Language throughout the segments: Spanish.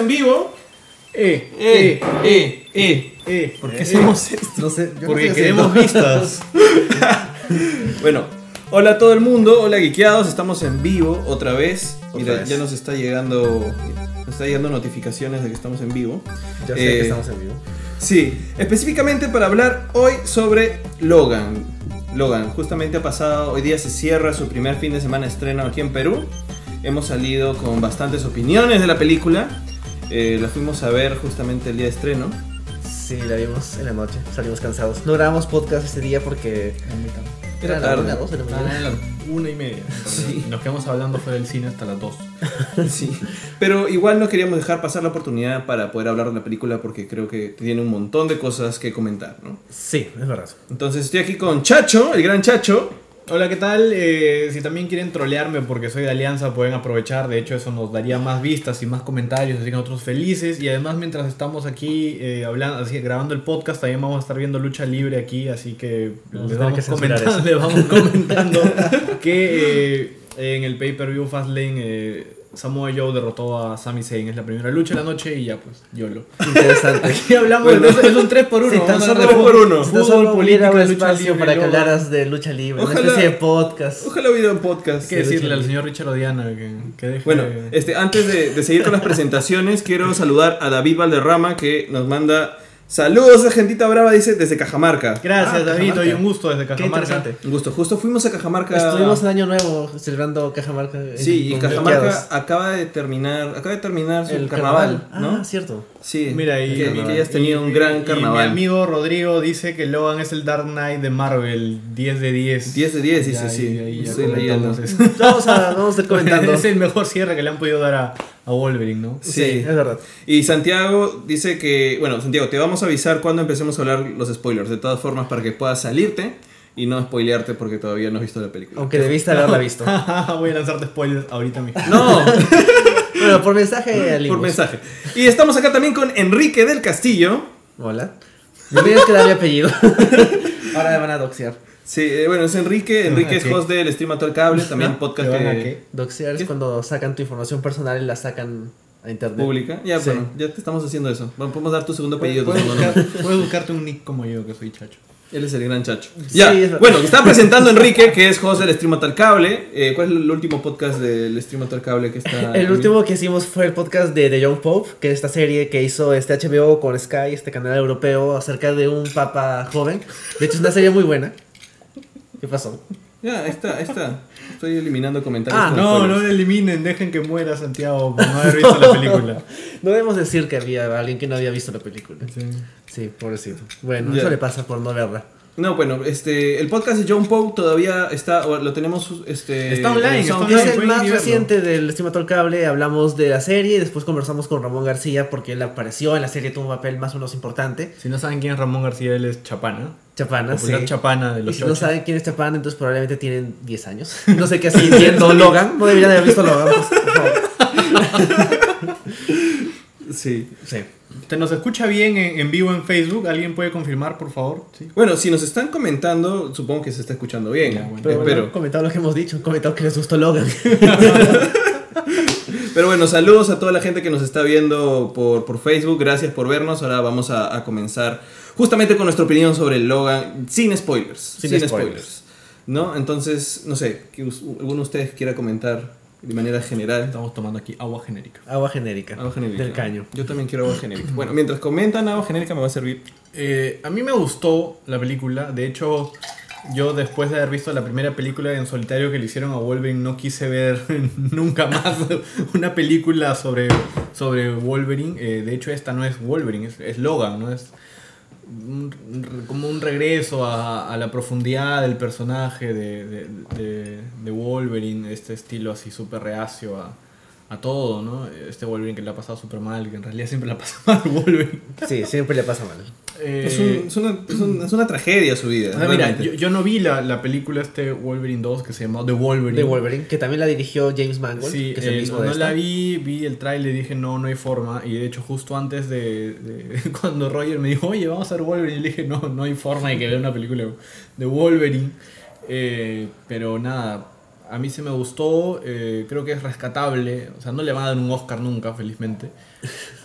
en vivo. Eh, Eh, eh, eh. eh. ¿Por qué hacemos esto? No sé, yo no Porque estoy queremos vistas. Bueno, hola a todo el mundo, hola geekeados, estamos en vivo otra vez. Mira, Otra vez. ya nos está llegando nos está llegando notificaciones de que estamos en vivo. Ya sé Eh, que estamos en vivo. Sí, específicamente para hablar hoy sobre Logan. Logan, justamente ha pasado, hoy día se cierra su primer fin de semana de estreno aquí en Perú. Hemos salido con bastantes opiniones de la película. Eh, la fuimos a ver justamente el día de estreno. Sí, la vimos en la noche. Salimos cansados. No grabamos podcast este día porque Era era la tarde. una, dos de la Ah, mañana. a las una y media. Sí. Nos quedamos hablando fuera del cine hasta las dos. Sí, pero igual no queríamos dejar pasar la oportunidad para poder hablar de la película porque creo que tiene un montón de cosas que comentar, ¿no? Sí, es verdad. Entonces estoy aquí con Chacho, el gran Chacho. Hola, ¿qué tal? Eh, si también quieren trolearme porque soy de Alianza, pueden aprovechar. De hecho, eso nos daría más vistas y más comentarios, así que nosotros felices. Y además, mientras estamos aquí eh, hablando, así, grabando el podcast, también vamos a estar viendo lucha libre aquí, así que vamos comentando, les vamos comentando que eh, en el pay-per-view Fastlane eh, Samoa Joe derrotó a Sami Zayn. Es la primera lucha de la noche y ya, pues, YOLO. Interesante. Aquí hablamos Bueno. de es un 3 por 1 Sí, tan solo- tres por uno. Si tan Fútbol, solo política, un lucha espacio libre, para que hablaras de lucha libre, Ojalá- una especie de podcast. Ojalá hubiera un podcast. Hay que de decirle al señor Richard Odiana que, que deje... Bueno, este, antes de, de seguir con las presentaciones, quiero saludar a David Valderrama que nos manda saludos a Gentita Brava, dice desde Cajamarca. Gracias, Ah, David, Cajamarca. hoy un gusto desde Qué Cajamarca. interesante. Un gusto. Justo fuimos a Cajamarca. Estuvimos en Año Nuevo celebrando Cajamarca. en- Sí, y Cajamarca acaba de terminar, acaba de terminar su El carnaval, ¿no? Ah, cierto. Sí. Mira, y, que, y- que hayas tenido y- un gran y carnaval. mi amigo Rodrigo dice que Logan es el Dark Knight de Marvel, 10 de 10. 10 de 10, dice, Ya, sí. y- y ya Estoy comentamos leyendo. eso. Vamos a, vamos a ir comentando. es el mejor cierre que le han podido dar a, a Wolverine, ¿no? Sí. Sí, es verdad. Y Santiago dice que, bueno, Santiago, te vamos a avisar cuando empecemos a hablar los spoilers, de todas formas, para que puedas salirte y no spoilearte porque todavía no has visto la película. Aunque debiste haberla visto. Voy a lanzarte spoilers ahorita mismo. No, bueno, por mensaje al por mensaje. Y estamos acá también con Enrique del Castillo. Hola. No tienes que dar mi apellido. Ahora me van a doxear. Sí, eh, bueno, es Enrique. Enrique es host del Stream a todo el cable, también podcast ¿Te van a que? Doxear es cuando sacan tu información personal y la sacan a internet. publica. Ya, Sí. bueno, ya te estamos haciendo eso. Bueno, podemos dar tu segundo apellido. Puedes buscar- puedes buscarte un nick como yo, que soy chacho. Él es el gran chacho. Sí, Ya, es bueno, está presentando Enrique, que es host del Stream a todo el cable. Eh, ¿Cuál es el último podcast del Stream a todo el cable que está? El último que hicimos fue el podcast de The Young Pope, que es esta serie que hizo este HBO con Sky, este canal europeo, acerca de un papa joven. De hecho, es una serie muy buena. ¿Qué pasó? Ya, está, está. Estoy eliminando comentarios. Ah, No, no lo eliminen, dejen que muera Santiago por no haber visto la película. No debemos decir que había alguien que no había visto la película. Sí, pobrecito. Bueno, Ya. eso le pasa por no verla. No, bueno, este, el podcast de John Poe todavía está, o lo tenemos, este... Está online, en está SoundCloud. Es el más y reciente del Estimato al Cable. Hablamos de la serie y después conversamos con Ramón García porque él apareció en la serie, tuvo un papel más o menos importante. Si no saben quién es Ramón García, él es Chapana. Chapana, Popular sí. Chapana de Y los si no saben quién es Chapana, entonces probablemente tienen 10 años. No sé qué así viendo Logan. No deberían haber visto Logan. pues, por favor. Sí. Sí. ¿Te nos escucha bien en, en vivo en Facebook? ¿Alguien puede confirmar, por favor? Sí. Bueno, si nos están comentando, supongo que se está escuchando bien. Ya, bueno. Pero bueno, Espero. han comentado lo que hemos dicho. Han comentado que les gustó Logan. Pero bueno, saludos a toda la gente que nos está viendo por, por Facebook. Gracias por vernos. Ahora vamos a, a comenzar justamente con nuestra opinión sobre el Logan, sin spoilers. Sin, Sin spoilers. spoilers. ¿No? Entonces, no sé, que alguno de ustedes quiera comentar de manera general. Estamos tomando aquí agua genérica. Agua genérica. Agua genérica. Del caño. Yo también quiero agua genérica. Bueno, mientras comentan agua genérica me va a servir. Eh, a mí me gustó la película. De hecho, yo después de haber visto la primera película en solitario que le hicieron a Wolverine, no quise ver nunca más una película sobre, sobre Wolverine. Eh, de hecho, esta no es Wolverine, es, es Logan, ¿no? Es un- como un regreso a, a la profundidad del personaje de, de, de- Wolverine, este estilo así súper reacio a, a todo, ¿no? Este Wolverine que le ha pasado súper mal, que en realidad siempre le ha pasado mal Wolverine. Sí, siempre le pasa mal. Eh, Es, un- es una, es un- es una tragedia su vida. Ah, mira, yo, yo no vi la, la película este Wolverine 2 que se llamó The Wolverine. Que también la dirigió James Mangold, Sí, que es el eh, mismo no, de no esta. la vi, vi el trailer y dije no, no hay forma. Y de hecho justo antes de, de- cuando Roger me dijo, oye, vamos a ver Wolverine, y le dije, no, no hay forma de que vea una película de Wolverine. Eh, pero nada, a mí se me gustó, eh, creo que es rescatable, o sea, no le van a dar un Oscar nunca, felizmente.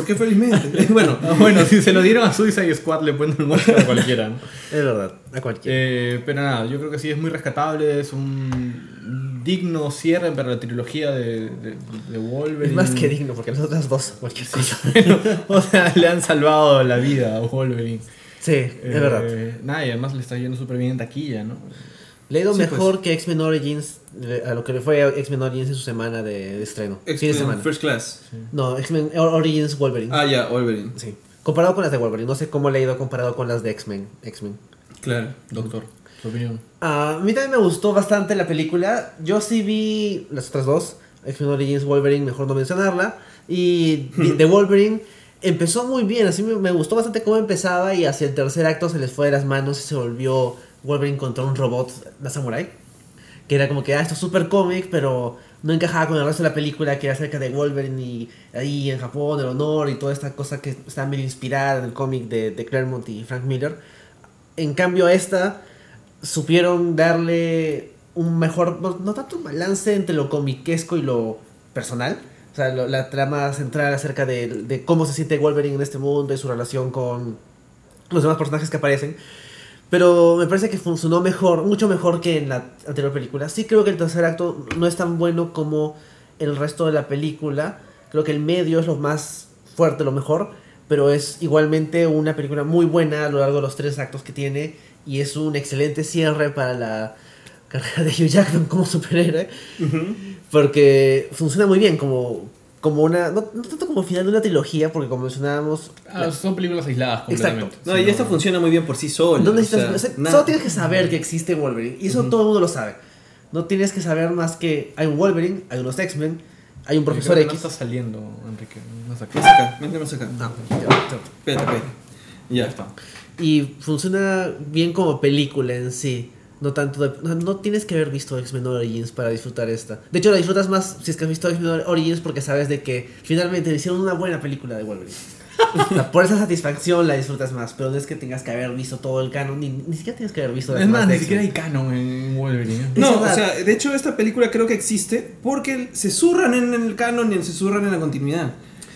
¿Por qué felizmente? bueno, Ah, bueno, si se lo dieron a Suicide Squad le ponen un Oscar a cualquiera, ¿no? Es verdad, a cualquiera. Eh, pero nada, yo creo que sí es muy rescatable, es un digno cierre para la trilogía de, de, de Wolverine. es más que digno, porque las otras dos, cualquier cosa. O sea, le han salvado la vida a Wolverine. Sí, es Eh, verdad. Nada, y además le está yendo súper bien en taquilla, ¿no? Le ha ido sí, mejor que X-Men Origins, le- a lo que le fue a X-Men Origins en su semana de, de estreno. X-Men semana. First Class. No, X-Men Origins Wolverine. Ah, ya, Wolverine. Sí. Comparado con las de Wolverine, no sé cómo le ha ido comparado con las de X-Men. X-Men. Claro. Doctor, tu opinión. Ah, a mí también me gustó bastante la película. Yo sí vi las otras dos, X-Men Origins Wolverine, mejor no mencionarla. Y de de Wolverine empezó muy bien, así me, me gustó bastante cómo empezaba y hacia el tercer acto se les fue de las manos y se volvió Wolverine contra un robot, la samurai. Que era como que, ah, esto es super cómic, pero no encajaba con el resto de la película que era acerca de Wolverine y ahí en Japón, el honor y toda esta cosa que está medio inspirada en el cómic de, de Claremont y Frank Miller. En cambio, esta supieron darle un mejor, no, tanto un balance entre lo comiquesco y lo personal. O sea, la trama central acerca de, de cómo se siente Wolverine en este mundo y su relación con los demás personajes que aparecen. Pero me parece que funcionó mejor, mucho mejor que en la anterior película. Sí creo que el tercer acto no es tan bueno como el resto de la película. Creo que el medio es lo más fuerte, lo mejor. Pero es igualmente una película muy buena a lo largo de los tres actos que tiene. Y es un excelente cierre para la carrera de Hugh Jackman como superhéroe. Porque funciona muy bien como, como una... No, no tanto como final de una trilogía, porque como mencionábamos... Ah, son películas aisladas Exacto. completamente. No, Sí, y esta funciona muy bien por sí sola. No o necesitas, sea, o sea, nada- solo tienes que saber que existe Wolverine. Y eso todo el mundo lo sabe. No tienes que saber más que hay un Wolverine, hay unos X-Men, hay un profesor Creo que X. No está saliendo, Enrique. No está aquí. Más acá, vente más acá. Ya. Espérate, espérate. Ya está. Y funciona bien como película en sí. No tanto de- no, tienes que haber visto X-Men Origins para disfrutar esta. De hecho, la disfrutas más si es que has visto X-Men Origins porque sabes de que finalmente hicieron una buena película de Wolverine. O sea, por esa satisfacción la disfrutas más. Pero no es que tengas que haber visto todo el canon, ni, ni siquiera tienes que haber visto Es más, ni siquiera hay canon en Wolverine. Es No, o sea, de hecho esta película creo que existe porque se zurran en el canon y se zurran en la continuidad.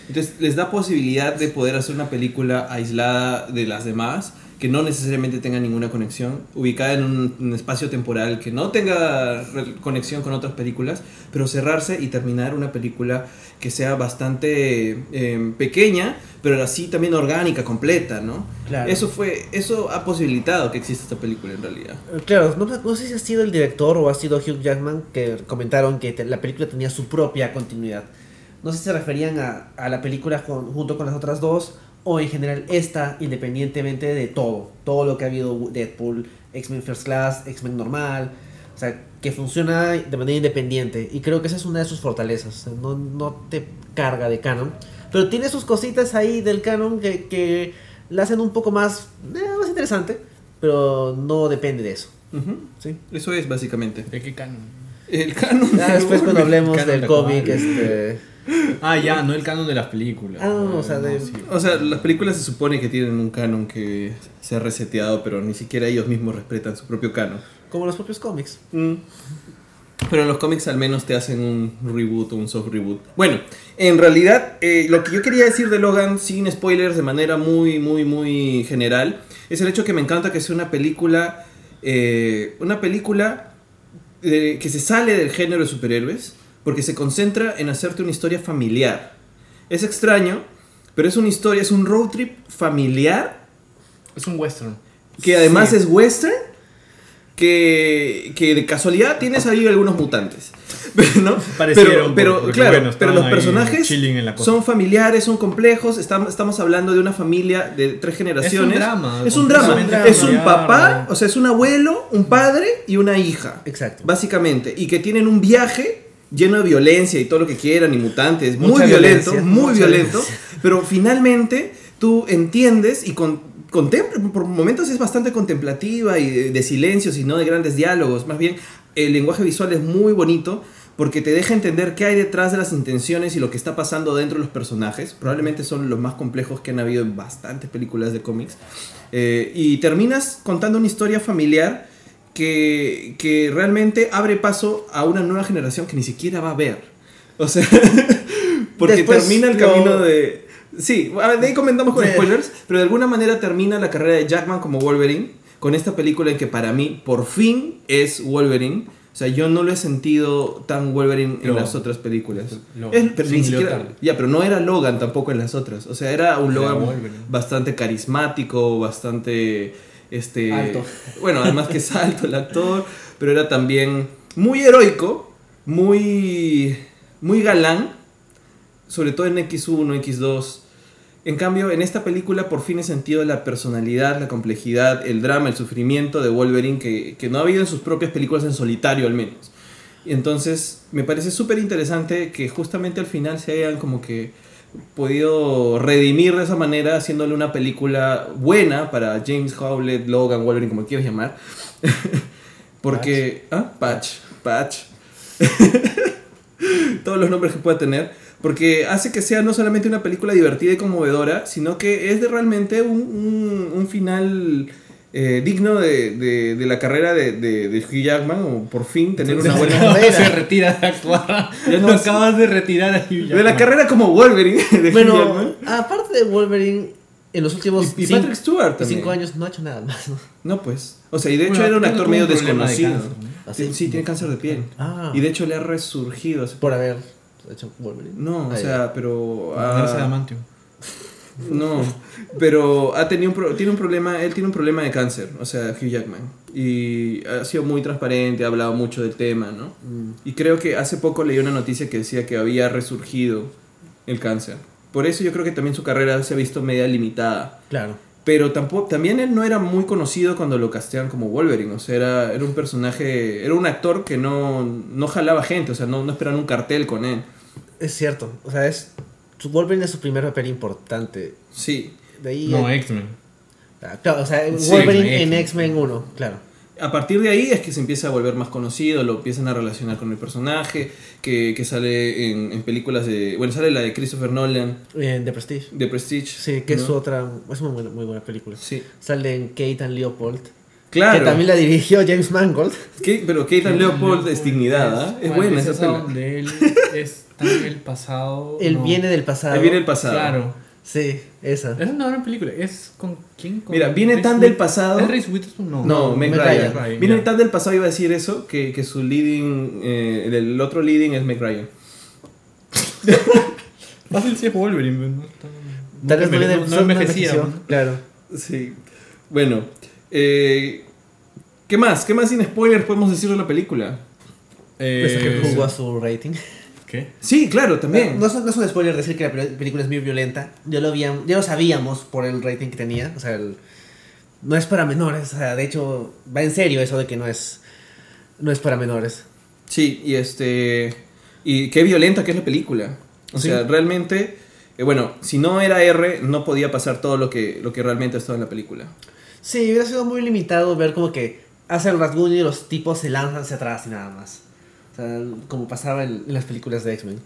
Entonces les da posibilidad de poder hacer una película aislada de las demás, que no necesariamente tenga ninguna conexión, ubicada en un, un espacio temporal que no tenga conexión con otras películas, pero cerrarse y terminar una película que sea bastante eh, pequeña, pero así también orgánica, completa, ¿no? Claro. Eso fue, eso ha posibilitado que exista esta película en realidad. Eh, Claro, no, no sé si ha sido el director o ha sido Hugh Jackman que comentaron que te- la película tenía su propia continuidad. No sé si se referían a, a la película con- junto con las otras dos o en general esta independientemente de todo. Todo lo que ha habido Deadpool, X-Men First Class, X-Men normal. O sea, que funciona de manera independiente. Y creo que esa es una de sus fortalezas. o sea, no, no te carga de canon. Pero tiene sus cositas ahí del canon que, que la hacen un poco más, eh, más interesante. Pero no depende de eso. Ujú. ¿sí? Eso es básicamente. ¿De qué canon? El canon. Ya de después cuando hablemos del de cómic, este... Ah, ya, no el canon de las películas. Ah, no, o sea, de- sí. O sea, las películas se supone que tienen un canon que se ha reseteado, pero ni siquiera ellos mismos respetan su propio canon. Como los propios cómics. Mm. Pero en los cómics al menos te hacen un reboot o un soft reboot. Bueno, en realidad eh, lo que yo quería decir de Logan, sin spoilers, de manera muy, muy, muy general, es el hecho que me encanta que sea una película, eh, una película eh, que se sale del género de superhéroes, porque se concentra en hacerte una historia familiar. Es extraño, pero es una historia, es un road trip familiar Es un western. que además Sí. es western, que, que de casualidad tienes ahí algunos mutantes. ¿no? Parecieron, pero, pero claro, bueno, pero los personajes son familiares, son complejos. Estamos, estamos hablando de una familia de tres generaciones. drama, Es un drama. completamente Es un papá, o sea, es un abuelo, un padre y una hija. Exacto. Básicamente. Y que tienen un viaje lleno de violencia y todo lo que quieran y mutantes. Mucha muy violento, muy violento. violencia. Pero finalmente tú entiendes y con, contempla, por momentos es bastante contemplativa y de, de silencios y no de grandes diálogos. Más bien, el lenguaje visual es muy bonito porque te deja entender qué hay detrás de las intenciones y lo que está pasando dentro de los personajes. Probablemente son los más complejos que han habido en bastantes películas de cómics. Eh, y terminas contando una historia familiar que, que realmente abre paso a una nueva generación que ni siquiera va a ver. O sea, porque Después termina el lo- camino de... Sí, de ahí comentamos con spoilers, pero de alguna manera termina la carrera de Jackman como Wolverine con esta película en que para mí por fin es Wolverine. O sea, yo no lo he sentido tan Wolverine en Logan. las otras películas. Es- pero ni siquiera- ya, pero no era Logan tampoco en las otras. O sea, era un Era Logan Wolverine. bastante carismático, bastante este Alto. Bueno, además que es alto el actor, pero era también muy heroico, muy muy galán, sobre todo en X1, X2. En cambio, en esta película por fin he sentido la personalidad, la complejidad, el drama, el sufrimiento de Wolverine que, que no ha habido en sus propias películas en solitario al menos. Y entonces me parece súper interesante que justamente al final se hayan como que podido redimir de esa manera haciéndole una película buena para James Howlett, Logan, Wolverine, como quieras llamar. Porque... ¿Ah? Patch. Patch. Todos los nombres que pueda tener. Porque hace que sea no solamente una película divertida y conmovedora, sino que es de realmente un, un- un final eh, digno de, de- de la carrera de, de, de Hugh Jackman, o por fin tener una buena... carrera. se retira de actuar. Ya no acabas de retirar a Hugh De la Jackman. carrera como Wolverine de Hugh Bueno, Jackman. aparte de Wolverine, en los últimos Y, y cinco, Patrick Stewart también. cinco años no ha hecho nada más. ¿no? No, pues. O sea, y de hecho Bueno, era un actor medio un problema de desconocido. cáncer, ¿no? ¿Ah, Sí, tiene cáncer de piel. Ah. Y de hecho le ha resurgido. Por haber hecho Wolverine. No, o Ah, sea, pero. Ah. No, pero ha tenido un pro- tiene un problema, él tiene un problema de cáncer, o sea, Hugh Jackman. Y ha sido muy transparente, ha hablado mucho del tema, ¿no? Mm. Y creo que hace poco leí una noticia que decía que había resurgido el cáncer. Por eso yo creo que también su carrera se ha visto media limitada. Claro. Pero tampoco, también él no era muy conocido cuando lo casteaban como Wolverine. O sea, era, era un personaje, era un actor que no, no jalaba gente, o sea, no, no esperaban un cartel con él. Es cierto. O sea, es. Su Wolverine es su primer papel importante. Sí. De ahí. No, eh, X-Men. ah, claro, o sea, Sí, Wolverine en X-Men. X-Men 1, claro. A partir de ahí es que se empieza a volver más conocido, lo empiezan a relacionar con el personaje, que, que sale en, en películas de... Bueno, sale la de Christopher Nolan, En The Prestige. de Prestige. Sí, que es ¿no? su otra. Es muy buena, muy buena película. Sí. Sale en Kate and Leopold. Claro. Que también la dirigió James Mangold. ¿Qué? Pero Kate and Leopold es dignidad, ¿ah? Es buena esa esa peli. está el pasado. Él no. viene del pasado. Él viene del pasado. Claro. Sí, esa. Es una buena película. ¿Es con quién? Con Mira, viene Reese tan del pasado... ¿Es Reese Witherspoon? No. No, No, Ryan. Ryan, Viene tan del pasado, iba a decir eso, que, que su leading, eh, el, otro leading es Meg Ryan. Fácil si es Wolverine. No, está- Tal vez no, no, no envejecía. Claro. Sí. Bueno, eh, ¿qué más? ¿Qué más sin spoilers podemos decir de la película? Pese a que Eh, jugó a su rating. ¿Qué? Sí, claro, también. No, es- no es un spoiler decir que la pel- película es muy violenta. Ya lo, habíamos, ya lo sabíamos por el rating que tenía. O sea, el- no es para menores. O sea, de hecho, va en serio eso de que no es, no es para menores. Sí, y este. Y qué violenta que es la película. O Sí. sea, realmente. eh, bueno, si no era R, no podía pasar todo lo que, lo que realmente ha estado en la película. Sí, hubiera sido muy limitado ver como que hace el rasguño y los tipos se lanzan hacia atrás y nada más. O sea, como pasaba en, las películas de X-Men.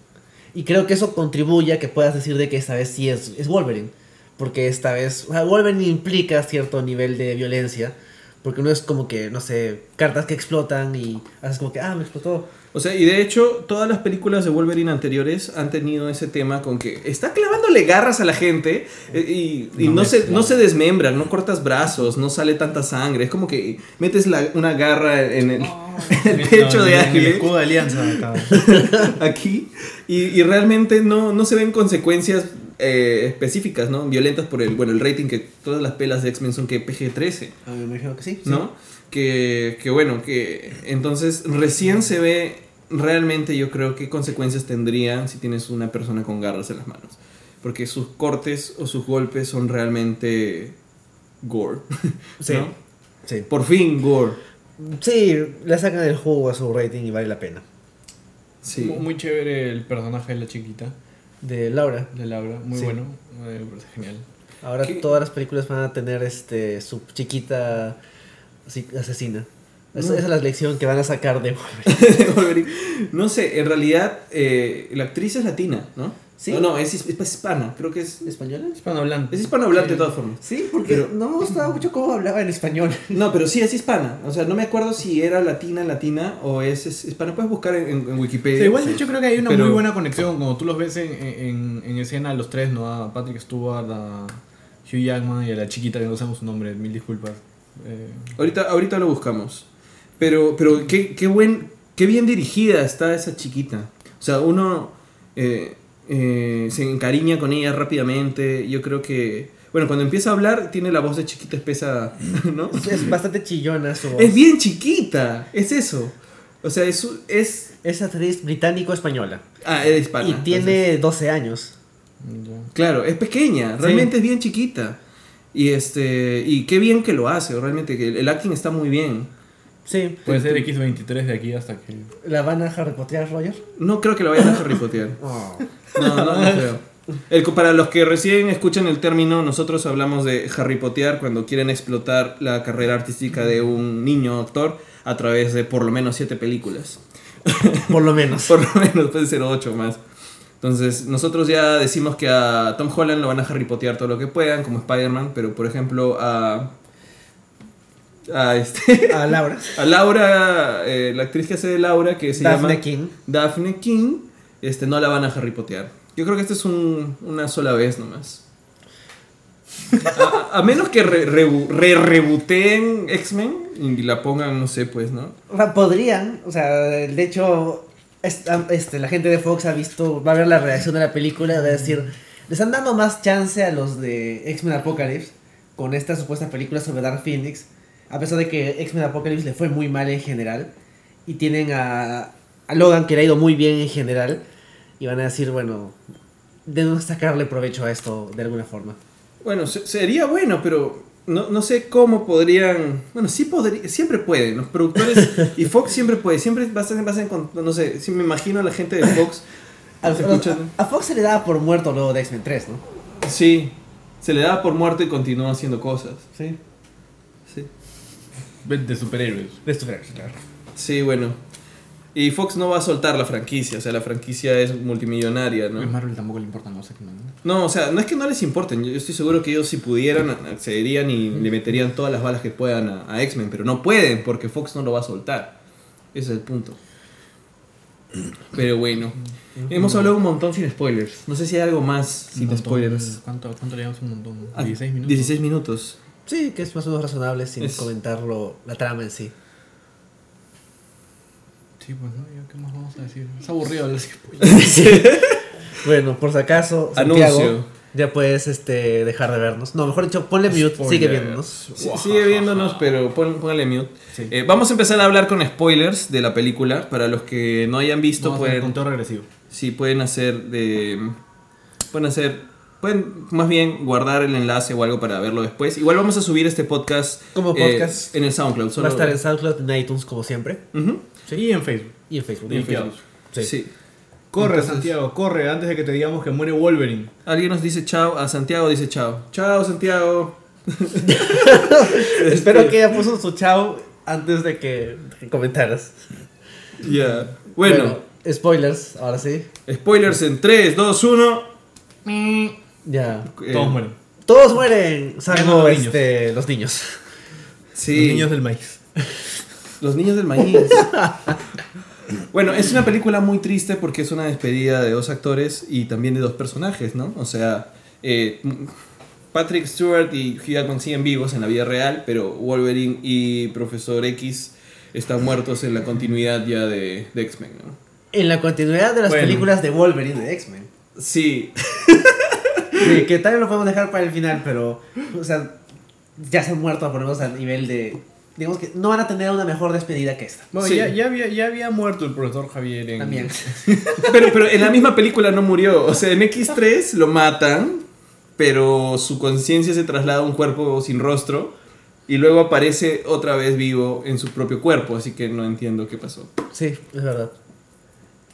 Y creo que eso contribuye a que puedas decir de que esta vez sí es, es Wolverine. Porque esta vez, o sea, Wolverine implica cierto nivel de violencia. Porque no es como que, no sé, cartas que explotan y haces como que, ah, me explotó. O sea, y de hecho, todas las películas de Wolverine anteriores han tenido ese tema con que está clavándole garras a la gente eh, y, y no, No se, no se desmembran, no cortas brazos, no sale tanta sangre. Es como que metes la- una garra en el, en el pecho de El Ángel escudo de alianza acá. aquí y, y realmente no, no se ven consecuencias eh, específicas, ¿no? Violentas por el, bueno, el rating que todas las pelas de X-Men son que PG-13. A mí me dijeron que sí. ¿no? Que, que bueno, que entonces recién se ve realmente yo creo qué consecuencias tendrían si tienes una persona con garras en las manos. Porque sus cortes o sus golpes son realmente gore. Sí. ¿no? Sí. Por fin gore. Sí, le sacan el jugo a su rating y vale la pena. Sí. Muy- Muy chévere el personaje de la chiquita, De Laura. de Laura. Muy Sí. bueno. eh, genial. Ahora ¿Qué? todas las películas van a tener este su chiquita así, asesina. Esa, No. esa es la lección que van a sacar de Wolverine. Wolverine. no sé, en realidad eh, la actriz es latina, ¿no? ¿Sí? No, no, es, es hispana, creo que es... ¿Española? Hispanohablante. Es hispanohablante Sí. de todas formas. Sí, porque Pero- no me gustaba mucho cómo hablaba en español. No, pero sí es hispana. O sea, no me acuerdo si era latina, latina o es, es hispana. Puedes buscar en, en- en Wikipedia. Sí, igual de hecho creo que hay una Pero- muy buena conexión, como tú los ves en, en, en escena los tres, ¿no? A Patrick Stewart, a Hugh Jackman y a la chiquita que no sabemos su nombre, mil disculpas. Eh, Ahorita, ahorita lo buscamos. Pero, pero qué, qué, buen, qué bien dirigida está esa chiquita. O sea, uno eh, eh, se encariña con ella rápidamente. Yo creo que... Bueno, cuando empieza a hablar, tiene la voz de chiquita espesa, ¿no? Es bastante chillona su voz. Es bien chiquita, es eso. O sea, es... es Es actriz británico-española. ah, era hispana. Y tiene 12 años. Claro, es pequeña, Sí. realmente es bien chiquita. Y este y qué bien que lo hace, realmente que el acting está muy bien. Sí. Puede ser X23 de aquí hasta que... ¿La van a Harry Potter, Roger? No creo que lo vayan a Harry Potter. Oh. No, no, no creo. El- para los que recién escuchan el término, nosotros hablamos de Harry Potter cuando quieren explotar la carrera artística de un niño actor a través de por lo menos siete películas. Por lo menos. Por lo menos puede ser ocho más. Entonces, nosotros ya decimos que a Tom Holland lo van a Harry Potter todo lo que puedan, como Spider-Man, pero por ejemplo a. A, este, A Laura. a Laura, eh, la actriz que hace de Laura, que se Daphne llama King. Daphne King, este, no la van a Harry Potter. Yo creo que este es un- una sola vez nomás. A, a menos que re- rebu- re-rebooteen X-Men y la pongan, no sé, pues, ¿no? Podrían, o sea, de hecho, esta- este, la gente de Fox ha visto, va a ver la reacción de la película, va a decir, le están dando más chance a los de X-Men Apocalypse con esta supuesta película sobre Dark Phoenix, a pesar de que X-Men Apocalypse le fue muy mal en general, y tienen a, a Logan que le ha ido muy bien en general, y van a decir, bueno, debemos sacarle provecho a esto de alguna forma. Bueno, se- sería bueno, pero no, no sé cómo podrían. Bueno, sí podría, siempre pueden. Los productores y Fox siempre puede. Siempre vas a, vas a encontrar. No sé, si me imagino a la gente de Fox. A, a- Fox se le daba por muerto luego de X-Men 3, ¿no? Sí, se le da por muerto y continúa haciendo cosas. Sí, De superhéroes. De superhéroes, claro. sí bueno. Y Fox no va a soltar la franquicia. O sea, la franquicia es multimillonaria, ¿no? A Marvel tampoco le importa, no sé qué. ¿no? No, o sea, no es que no les importen. Yo estoy seguro que ellos, si pudieran, accederían y le meterían todas las balas que puedan a, a X-Men. Pero no pueden porque Fox no lo va a soltar. Ese es el punto. Pero bueno, hemos hablado un montón sin spoilers. No sé si hay algo más sin montón. spoilers. ¿Cuánto, ¿Cuánto le damos un montón? Ah, 16 minutos. 16 minutos. Sí, que es más o menos razonable sin Es- comentarlo, la trama en sí. Sí, pues no, ¿qué más vamos a decir? Es aburrido hablar. Bueno, por si acaso, Santiago, Anuncio. ya puedes este, dejar de vernos. No, mejor dicho, ponle mute, Spoilers. sigue viéndonos. Sí, sigue viéndonos, pero pon- póngale mute. Sí. Eh, vamos a empezar a hablar con spoilers de la película. Para los que no hayan visto, Vamos pueden, conteo regresivo. sí, pueden hacer de. Pueden hacer. Pueden más bien guardar el enlace o algo para verlo después. Igual vamos a subir este podcast. Como eh, podcast. en el SoundCloud. Va a estar en SoundCloud, en iTunes, como siempre. Ujú, Y en Facebook. Y en Facebook. y en. Facebook. Sí. Sí. Corre, Entonces- Santiago, corre, antes de que te digamos que muere Wolverine. Alguien nos dice chao. A Santiago dice chao. Chao, Santiago. Espero que ya puso su chao antes de que, comentaras. Ya. Bueno, spoilers, ahora sí. spoilers en 3, 2, 1. Ya. Eh, Todos mueren. Todos mueren, salvo los niños. este, los niños. Sí. Los niños del maíz. Los niños del maíz. bueno, es una película muy triste porque es una despedida de dos actores y también de dos personajes, ¿no? O sea, eh, Patrick Stewart y Hugh Jackman siguen vivos en la vida real, pero Wolverine y Profesor X están muertos en la continuidad ya de, de X-Men, ¿no? En la continuidad de las Bueno. películas de Wolverine de X-Men. Sí, Sí, que también lo podemos dejar para el final, pero, o sea, ya se han muerto, por lo menos a nivel de. Digamos que no van a tener una mejor despedida que esta. Bueno, Sí. ya, ya, había, ya había muerto el profesor Javier en... También. pero, pero en la misma película no murió. O sea, en X3 lo matan, pero su conciencia se traslada a un cuerpo sin rostro y luego aparece otra vez vivo en su propio cuerpo, así que no entiendo qué pasó. Sí, es verdad.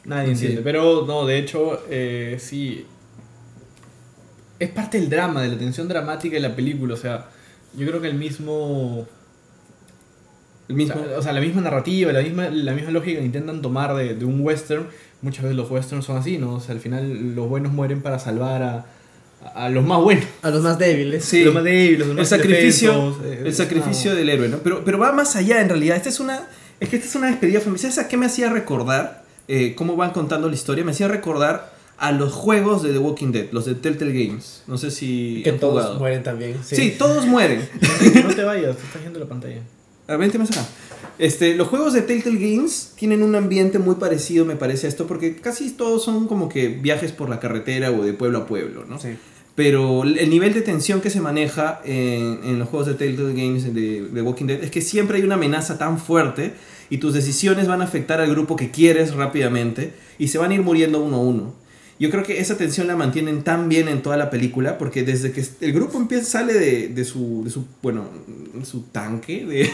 Nadie Sí. entiende. Pero no, de hecho, eh, sí. Es parte del drama, de la tensión dramática de la película. O sea, yo creo que el mismo. El O mismo. sea, o sea, la misma narrativa, la misma, la misma lógica que intentan tomar de, de un western. Muchas veces los westerns son así, ¿no? O sea, al final los buenos mueren para salvar a, a los más buenos. A los más débiles. Sí. Los más débiles, los el más sacrificio, eh, el sacrificio una- del héroe, ¿no? Pero, pero va más allá en realidad. Esta es una, es que esta es una despedida familiar. ¿Sabes a qué me hacía recordar? Eh, cómo van contando la historia. Me hacía recordar a los juegos de The Walking Dead, los de Telltale Games. No sé si Que han todos jugado. mueren también. Sí. Sí. todos mueren. No te vayas, te estás yendo la pantalla. A ver, vente más acá. Este, los juegos de Telltale Games tienen un ambiente muy parecido, me parece, a esto, porque casi todos son como que viajes por la carretera o de pueblo a pueblo, ¿no? Sí. Pero el nivel de tensión que se maneja en, en los juegos de Telltale Games de, de Walking Dead es que siempre hay una amenaza tan fuerte y tus decisiones van a afectar al grupo que quieres rápidamente y se van a ir muriendo uno a uno. Yo creo que esa tensión la mantienen tan bien en toda la película porque desde que el grupo empieza, sale de, de su, de su, bueno, su tanque, de,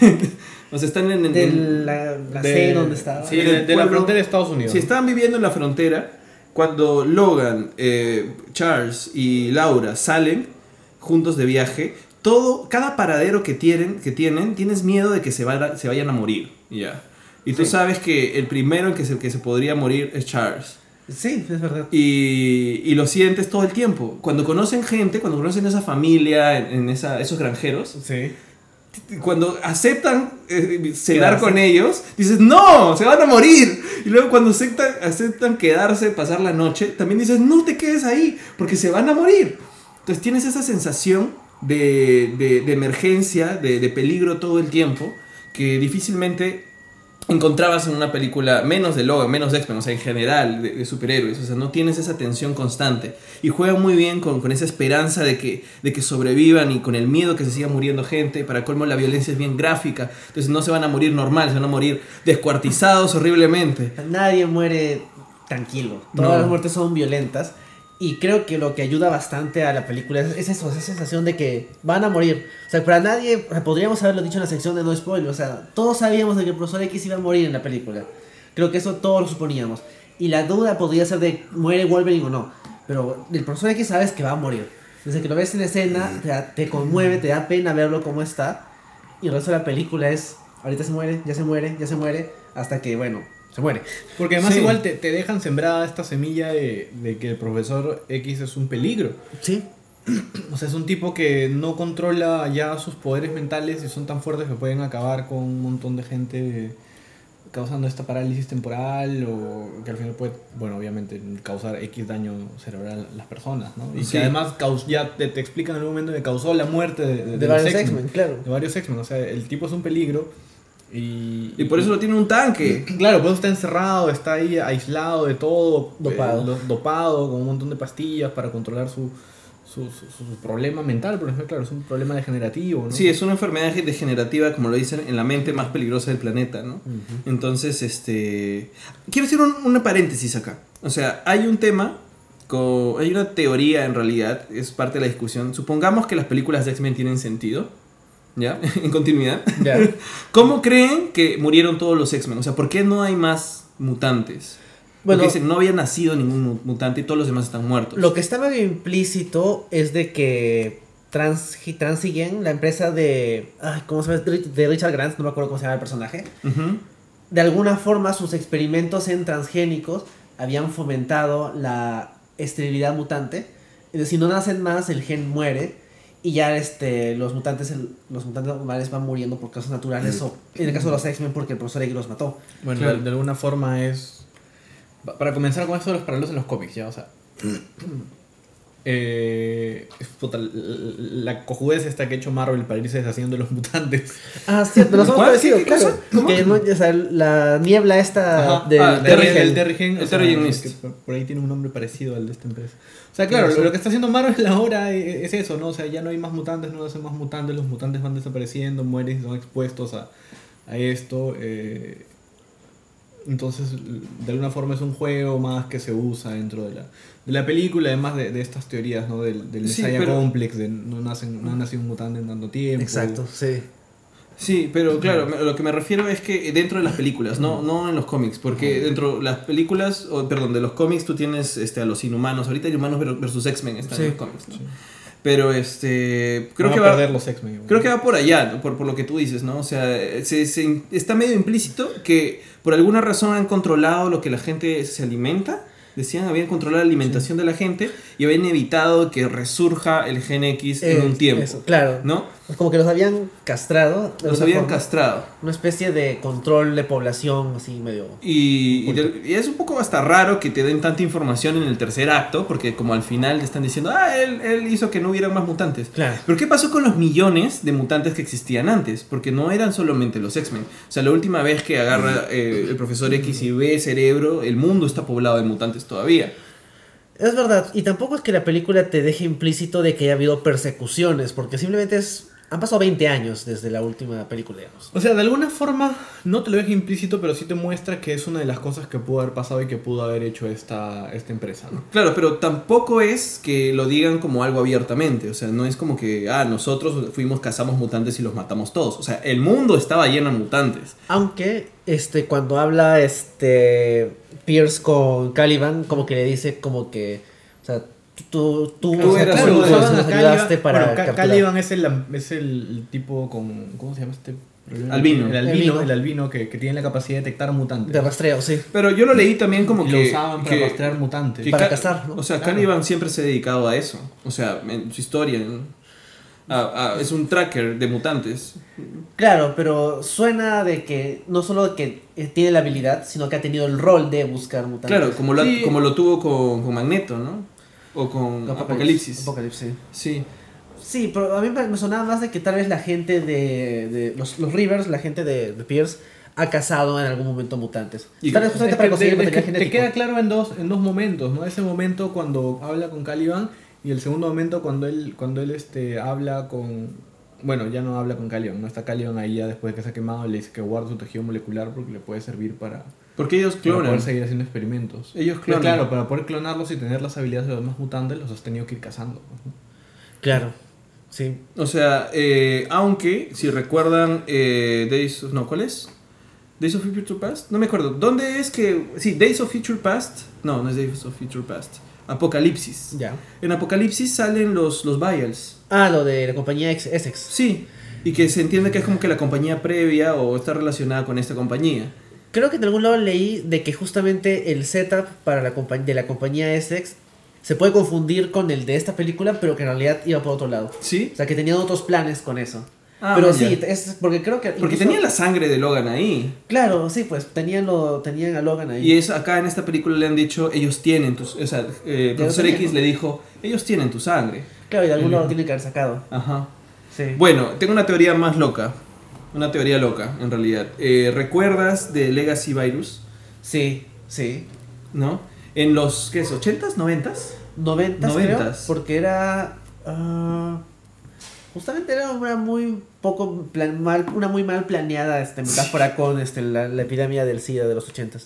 o sea, están en, en- De en- la, la De- sede donde estaba. Sí, de, la frontera de Estados Unidos. si estaban viviendo en la frontera, cuando Logan, eh, Charles y Laura salen juntos de viaje, todo, cada paradero que tienen, que tienen tienes miedo de que se, vaya- se vayan a morir. Ya. Y tú Sí. sabes que el primero en que se, que se podría morir es Charles. Sí, es verdad. Y, y lo sientes todo el tiempo. Cuando conocen gente, cuando conocen esa familia, en, en esa, esos granjeros, Sí. cuando aceptan eh, cenar con ellos, dices, no, se van a morir. Y luego cuando aceptan, aceptan quedarse, pasar la noche, también dices, no te quedes ahí, porque se van a morir. Entonces tienes esa sensación de, de- de emergencia, de, de peligro todo el tiempo, que difícilmente encontrabas en una película, menos de Logan, menos de X-Men, o sea, en general, de, de superhéroes. O sea, no tienes esa tensión constante. Y juegan muy bien con, con esa esperanza de que, de que sobrevivan y con el miedo que se siga muriendo gente. Para colmo, la violencia es bien gráfica. Entonces no se van a morir normal, se van a morir descuartizados horriblemente. Nadie muere tranquilo. Todas No. las muertes son violentas. Y creo que lo que ayuda bastante a la película es, es eso, esa sensación de que van a morir. O sea, para nadie, podríamos haberlo dicho en la sección de no spoiler. O sea, todos sabíamos de que el profesor X iba a morir en la película. Creo que eso todos lo suponíamos. Y la duda podría ser de muere Wolverine o no. Pero el profesor X sabes que va a morir. Desde que lo ves en escena, te, te conmueve, te da pena verlo como está. Y el resto de la película es, ahorita se muere, ya se muere, ya se muere, hasta que, bueno, se muere. Porque además Sí. igual te, te dejan sembrada esta semilla de, de que el profesor X es un peligro. Sí, O sea, es un tipo que no controla ya sus poderes mentales y son tan fuertes que pueden acabar con un montón de gente causando esta parálisis temporal o que al final puede, bueno, obviamente causar X daño cerebral a las personas, ¿no? Y Sí. que además caus- ya te, te explican en un momento que causó la muerte de, de- varios. X-Men, claro. De varios X-Men, o sea, el tipo es un peligro y... Y por eso lo tiene un tanque. Claro, pues está encerrado, está ahí aislado de todo, Dopado. eh, dopado, con un montón de pastillas para controlar su, su, su- su problema mental, por ejemplo, claro, es un problema degenerativo, ¿no? Sí, es una enfermedad degenerativa, como lo dicen, en la mente más peligrosa del planeta, ¿no? Entonces, este... Quiero hacer un, una paréntesis acá. O sea, hay un tema, co- hay una teoría en realidad, es parte de la discusión. Supongamos que las películas de X-Men tienen sentido, ¿ya? en continuidad. ¿Cómo creen que murieron todos los X-Men? O sea, ¿por qué no hay más mutantes? Bueno, Porque dicen, no había nacido ningún mu- mutante y todos los demás están muertos. lo que está medio implícito es de que Trans, Transigen, la empresa de. Ay, ¿Cómo se llama? De Richard Grant, no me acuerdo cómo se llama el personaje. Ujú. De alguna forma, sus experimentos en transgénicos habían fomentado la esterilidad mutante. Es decir, si no nacen más, el gen muere. Y ya este, los mutantes el- los mutantes normales van muriendo por causas naturales. o en el caso de los X-Men, porque el profesor X los mató. Bueno, Claro. de, de alguna forma es... pa- Para comenzar con esto de los paralelos en los cómics, ya, o sea... eh, puta, la, la cojudez esta que ha hecho Marvel para irse deshaciendo de los mutantes. Ah, cierto, los hemos parecido, ¿Qué claro. Que no- o sea, la niebla esta del Ah, El Terrigen. El sea, Mist. por- ahí tiene un nombre parecido al de esta empresa. O sea, claro, lo que está haciendo Marvel ahora e- es eso, ¿no? O sea, ya no hay más mutantes, no hacen más mutantes, los mutantes van desapareciendo, mueren y son expuestos a, a esto. eh, entonces, de alguna forma es un juego más que se usa dentro de la, de la película, además de, de estas teorías, ¿no? Del, del Sí, Messiah pero- Complex, de no, nacen, no ha nacido un mutante en tanto tiempo. Exacto, sí. Sí, pero claro, lo que me refiero es que dentro de las películas, no, no en los cómics, porque dentro de las películas, o, perdón, de los cómics tú tienes este, a los inhumanos, ahorita hay humanos ver- versus X-Men están Sí. en los cómics, ¿no? Pero este. Creo Van que a va. perder los X-Men. Creo que va por allá, ¿no? por, por lo que tú dices, ¿no? O sea, se- se- está medio implícito que por alguna razón han controlado lo que la gente se alimenta. Decían, habían controlado la alimentación de la gente y habían evitado que resurja el gen X en Eh, un tiempo. eso, claro. ¿No? Como que los habían castrado. Los habían forma. castrado. Una especie de control de población así medio... Y, y de- y es un poco hasta raro que te den tanta información en el tercer acto, porque como al final te están diciendo, ah, él, él hizo que no hubieran más mutantes. Claro. Pero ¿qué pasó con los millones de mutantes que existían antes? Porque no eran solamente los X-Men. O sea, la última vez que agarra eh, el profesor X y ve cerebro, el mundo está poblado de mutantes todavía. Es verdad, y tampoco es que la película te deje implícito de que haya habido persecuciones, porque simplemente es... Han pasado 20 años desde la última película, digamos. O sea, de alguna forma no te lo deja implícito, pero sí te muestra que es una de las cosas que pudo haber pasado y que pudo haber hecho esta, esta empresa, ¿no? Claro, pero tampoco es que lo digan como algo abiertamente. O sea, no es como que, ah, nosotros fuimos, cazamos mutantes y los matamos todos. O sea, el mundo estaba lleno de mutantes. Aunque, este, cuando habla, este, Pierce con Caliban, como que le dice como que, o sea, tú, tú, Tú eras uno de los- ayudaste para bueno, Ca- capturar. Caliban es el, es el tipo con... ¿Cómo se llama este? Albino. El albino, Albino. el albino que, que tiene la capacidad de detectar mutantes. de rastreo, sí. Pero yo lo leí también como y que... lo usaban para que- rastrear mutantes. Para Ca- cazar, ¿no? O sea, Claro. Caliban siempre se ha dedicado a eso. O sea, en su historia. ¿no? A- a- es un tracker de mutantes. Claro, pero suena de que no solo que tiene la habilidad, sino que ha tenido el rol de buscar mutantes. Claro, como lo, Sí. como lo tuvo con, con Magneto, ¿no? O con Apocalipsis. Apocalipsis. Sí. Sí, pero a mí me sonaba más de que tal vez la gente de, de los, los Rivers, la gente de, de Pierce, ha cazado en algún momento mutantes. Y- tal vez justamente para conseguir te- es material te queda claro en dos, en dos momentos, ¿no? Ese momento cuando habla con Caliban y el segundo momento cuando él, cuando él este, habla con... Bueno, ya no habla con Caliban, no está Caliban ahí ya después de que se ha quemado, le dice que guarda su tejido molecular porque le puede servir para, Porque ellos para clonan. poder seguir haciendo experimentos. Ellos Pero clonan. claro, para poder clonarlos y tener las habilidades de los demás mutantes los has tenido que ir cazando. Claro, sí. O sea, eh, aunque, si recuerdan, eh, Days of... No, ¿cuál es? Days of Future Past. No me acuerdo. ¿Dónde es que...? Sí, Days of Future Past. No, no es Days of Future Past. Apocalipsis. Ya. En Apocalipsis salen los, los Vials. Ah, lo de la compañía Ex- Essex. Sí. Y que se entiende que es como que la compañía previa o está relacionada con esta compañía. Creo que en algún lado leí de que justamente el setup para la de la compañía Essex se puede confundir con el de esta película, pero que en realidad iba por otro lado. ¿Sí? O sea, que tenían otros planes con eso. Ah, pero sí, ya. es porque creo que Porque incluso- tenía la sangre de Logan ahí. Claro, sí, pues tenían lo tenían a Logan ahí. Y es acá en esta película le han dicho, ellos tienen tus... O sea, eh, Profesor X ¿no? le dijo, ellos tienen tu sangre. Claro, y de algún el- lado lo tienen que haber sacado. Ajá. Sí. Bueno, tengo una teoría más loca. Una teoría loca, en realidad. Eh, ¿Recuerdas de Legacy Virus? Sí, sí. ¿No? En los, ¿qué es? ¿80s? ¿90s? 90 Noventas. creo, porque era ah, justamente era una muy poco plan- mal, una muy mal planeada este metáfora con este la, la epidemia del SIDA de los 80s.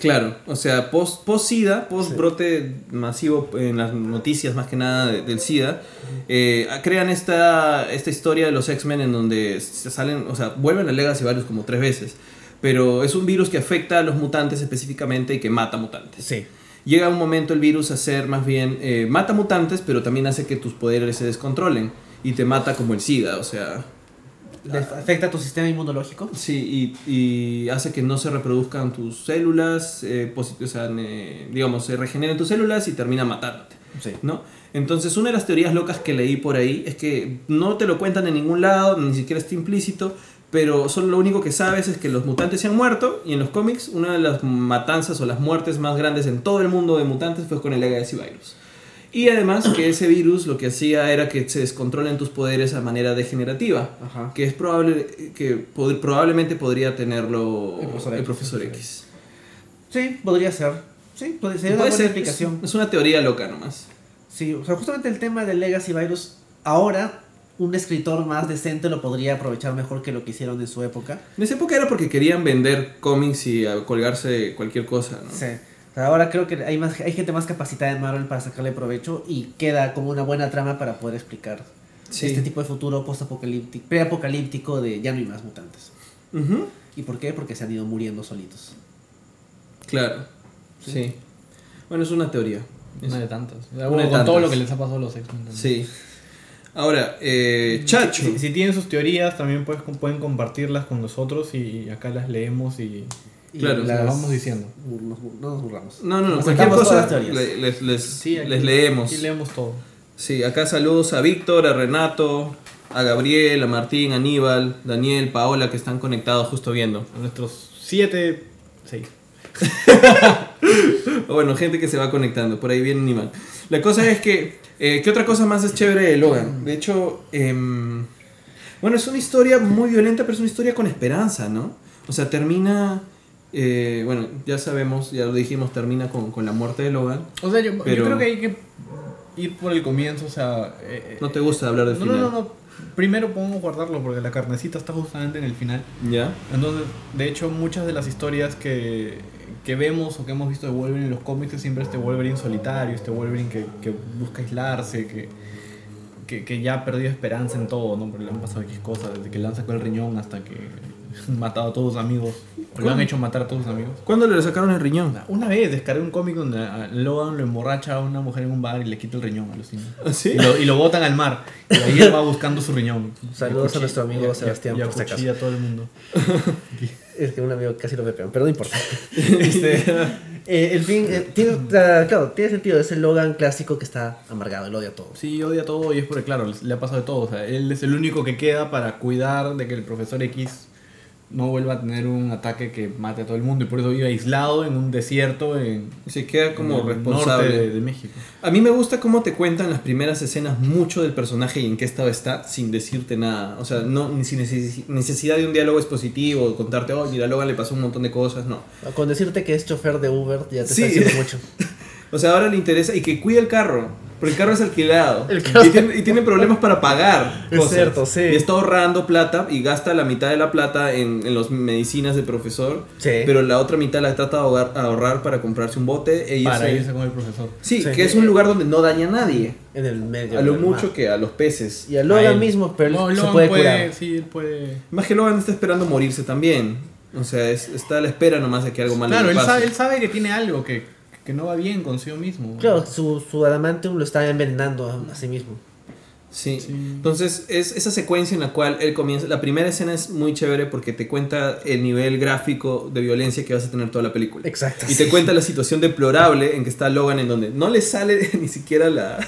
Claro, o sea, post, post SIDA, post Sí. brote masivo en las noticias más que nada de- del SIDA, eh, crean esta, esta historia de los X-Men en donde se salen, o sea, vuelven a Legacy Virus como tres veces, pero es un virus que afecta a los mutantes específicamente y que mata mutantes. Sí. Llega un momento el virus a ser más bien, eh, mata mutantes, pero también hace que tus poderes se descontrolen y te mata como el SIDA, o sea, afecta tu sistema inmunológico. Sí, y, y hace que no se reproduzcan tus células, eh, o sea, ne- digamos, se regeneren tus células y termina matándote, Sí. ¿no? Entonces, una de las teorías locas que leí por ahí es que no te lo cuentan en ningún lado, ni siquiera está implícito, pero solo lo único que sabes es que los mutantes se han muerto y en los cómics una de las matanzas o las muertes más grandes en todo el mundo de mutantes fue con el Legacy Virus. Y además que ese virus lo que hacía era que se descontrolen tus poderes a manera degenerativa Ajá. que es probable que pod- probablemente podría tenerlo El profesor el X, profesor sí. X. Sí, podría ser. Sí, podría ser una Puede buena ser, explicación. Es, es una teoría loca nomás. Sí, o sea, justamente el tema del Legacy Virus, ahora un escritor más decente lo podría aprovechar mejor que lo que hicieron en su época. En esa época era porque querían vender cómics y colgarse cualquier cosa, ¿no? Sí. Ahora creo que hay, más, hay gente más capacitada en Marvel para sacarle provecho y queda como una buena trama para poder explicar Sí. este tipo de futuro post-apocalíptico, pre-apocalíptico de ya no hay más mutantes. ¿Y por qué? Porque se han ido muriendo solitos. Claro. Sí. Bueno, es una teoría. Es- Una de tantas. Una con todo lo que les ha pasado a los X-Men. Sí. Ahora, eh, Chacho. Si, si tienen sus teorías, también puedes- pueden compartirlas con nosotros y acá las leemos y, Y Claro, las vamos diciendo. no nos burlamos. No, no, no, cualquier cosa les, les- Sí, aquí- les leemos. Aquí leemos todo. Sí, acá saludos a Víctor, a Renato, a Gabriel, a Martín, a Aníbal, Daniel, Paola, que están conectados justo viendo. A nuestros siete, seis. Bueno, gente que se va conectando, por ahí viene Aníbal. La cosa es que, eh, ¿qué otra cosa más es chévere de Logan? De hecho, em, bueno, es una historia muy violenta, pero es una historia con esperanza, ¿no? O sea, termina, eh, bueno, ya sabemos, ya lo dijimos, termina con, con la muerte de Logan. O sea, yo, yo Pero- creo que hay que ir por el comienzo, o sea... eh, No te gusta hablar del no, final. no, no, no. Primero podemos guardarlo porque la carnecita está justamente en el final. ¿Ya? Entonces, de hecho, muchas de las historias que, que vemos o que hemos visto de Wolverine en los cómics es siempre este Wolverine solitario, este Wolverine que, que busca aislarse, que, que, que ya ha perdido esperanza en todo, ¿no? Porque le han pasado X cosas, desde que le han sacado el riñón hasta que matado a todos sus amigos, o lo han hecho matar a todos sus amigos. ¿Cuándo le sacaron el riñón? Una vez descargué un cómic donde a Logan lo emborracha a una mujer en un bar y le quita el riñón a los niños. ¿Ah, ¿Sí? Y lo, y lo botan al mar. Y ahí él va buscando su riñón. Saludos a nuestro amigo y- y- Sebastián, Y por si a todo el mundo. Es que un amigo casi lo ve peor, pero no importa. Este, eh, el fin, eh, tiene, ah, claro, tiene sentido. Es el Logan clásico que está amargado, él odia todo. Sí, odia todo y es porque, claro, le ha pasado de todo. O sea, él es el único que queda para cuidar de que el profesor X no vuelva a tener un ataque que mate a todo el mundo. Y por eso vive aislado en un desierto en, Se queda como en el responsable. norte de, de México. A mí me gusta cómo te cuentan las primeras escenas mucho del personaje y en qué estado está sin decirte nada. O sea, no ni sin necesi- necesidad de un diálogo expositivo contarte, oh, mira, Logan le pasó un montón de cosas, no. Con decirte que es chofer de Uber ya te Sí. está diciendo mucho. O sea, ahora le interesa y que cuide el carro, porque el carro es alquilado. El carro- Y, tiene, y tiene problemas para pagar. Es cosas. cierto, sí. Y está ahorrando plata y gasta la mitad de la plata en, en las medicinas del profesor. Sí. Pero la otra mitad la trata de ahorrar, ahorrar para comprarse un bote. e Para irse- con el profesor. Sí, Sí. que es un lugar donde no daña a nadie. En el medio. A lo mucho mar. que a los peces. Y a A Logan él. mismo, pero No, se Logan puede, puede, curar. sí, él puede. Más que Logan está esperando morirse también. O sea, es- está a la espera nomás de que algo malo Claro, le él pase. sabe, él sabe que tiene algo que, que no va bien consigo mismo. Claro, su, su adamantium lo está envenenando a, a sí mismo. Sí. Sí. Entonces, es esa secuencia en la cual él comienza. La primera escena es muy chévere porque te cuenta el nivel gráfico de violencia que vas a tener toda la película. Exacto. Y te cuenta la situación deplorable en que está Logan, en donde no le sale ni siquiera la,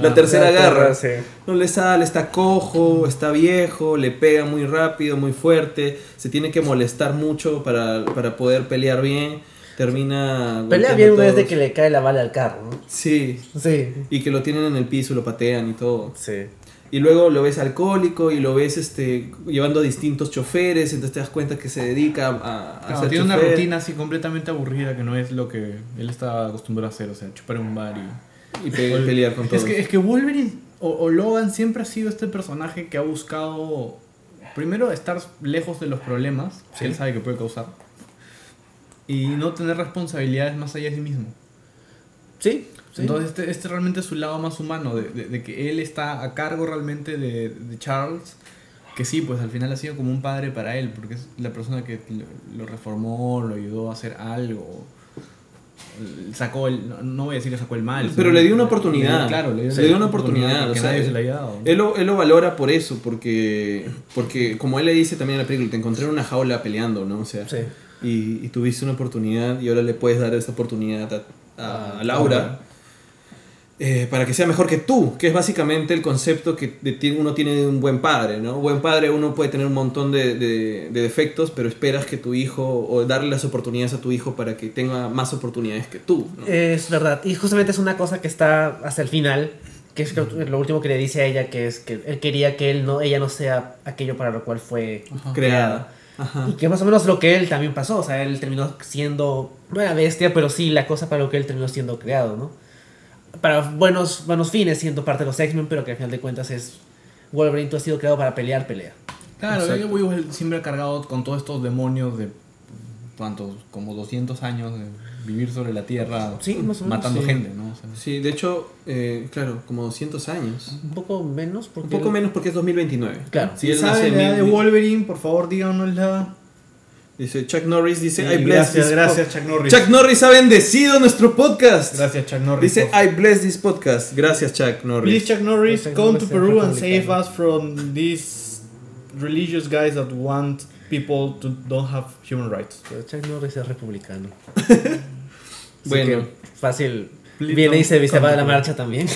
la tercera garra. Sí. No le sale, está cojo, está viejo, le pega muy rápido, muy fuerte, se tiene que molestar mucho para, para poder pelear bien. Termina. Pelea bien una vez de que le cae la bala al carro, ¿no? Sí, Sí. y que lo tienen en el piso, lo patean y todo. Sí. Y luego lo ves alcohólico y lo ves este llevando a distintos choferes, entonces te das cuenta que se dedica a, a Claro, ser tiene una rutina así completamente aburrida que no es lo que él está acostumbrado a hacer, o sea, chupar en un bar y... y pe- pelear con todos. Es que, es que Wolverine o, o Logan siempre ha sido este personaje que ha buscado primero estar lejos de los problemas que él sabe que puede causar y no tener responsabilidades más allá de sí mismo. Sí. sí. Entonces este, este realmente es su lado más humano, de, de- de que él está a cargo realmente de, de Charles, que sí, pues al final ha sido como un padre para él, porque es la persona que lo, lo reformó, lo ayudó a hacer algo. Sacó el, no, voy a decir que sacó el mal. Pero le dio una le- oportunidad. claro, le dio, Le dio una oportunidad, que o sea, nadie él- se haya dado. Él lo, él lo valora por eso, porque, porque como él le dice también en la película, te encontré en una jaula peleando, ¿no? O sea, Sí. Y, y tuviste una oportunidad y ahora le puedes dar esa oportunidad a, a Ah, Laura eh, para que sea mejor que tú, que es básicamente el concepto que uno tiene de un buen padre, ¿no? Buen padre uno puede tener un montón de, de- de defectos, pero esperas que tu hijo, o darle las oportunidades a tu hijo para que tenga más oportunidades que tú, ¿no? Es verdad. Y justamente es una cosa que está hasta el final. Que es lo, lo último que le dice a ella, que es que él quería que él no, ella no sea aquello para lo cual fue Creada. Ajá. Y que más o menos lo que él también pasó. O sea, él terminó siendo. No era bestia, pero sí la cosa para lo que él terminó siendo creado, ¿no? Para buenos, buenos fines, siendo parte de los X-Men, pero que al final de cuentas es. Wolverine, tú has sido creado para pelear, pelea. Claro, Exacto. el Weevil siempre ha cargado con todos estos demonios de cuántos, como 200 años de vivir sobre la tierra Sí, más o menos, matando sí. gente, ¿no? O sea, Sí, de hecho, eh, claro, como 200 años. Un poco menos, Un porque. poco menos porque es 2029. Claro. Si si él en la edad de Wolverine, por favor díganosla. Dice Chuck Norris, dice, Sí, I bless gracias, this gracias, Chuck Norris. Chuck Norris ha bendecido nuestro podcast. Gracias, Chuck Norris. Dice, por- I bless this podcast. Gracias, Chuck Norris. Please, Chuck Norris, Chuck come Norris to Peru and save us from these religious guys that want people to don't have human rights. Pero Chuck Norris es republicano. Bueno. Que fácil. Viene y se, se va a la marcha también.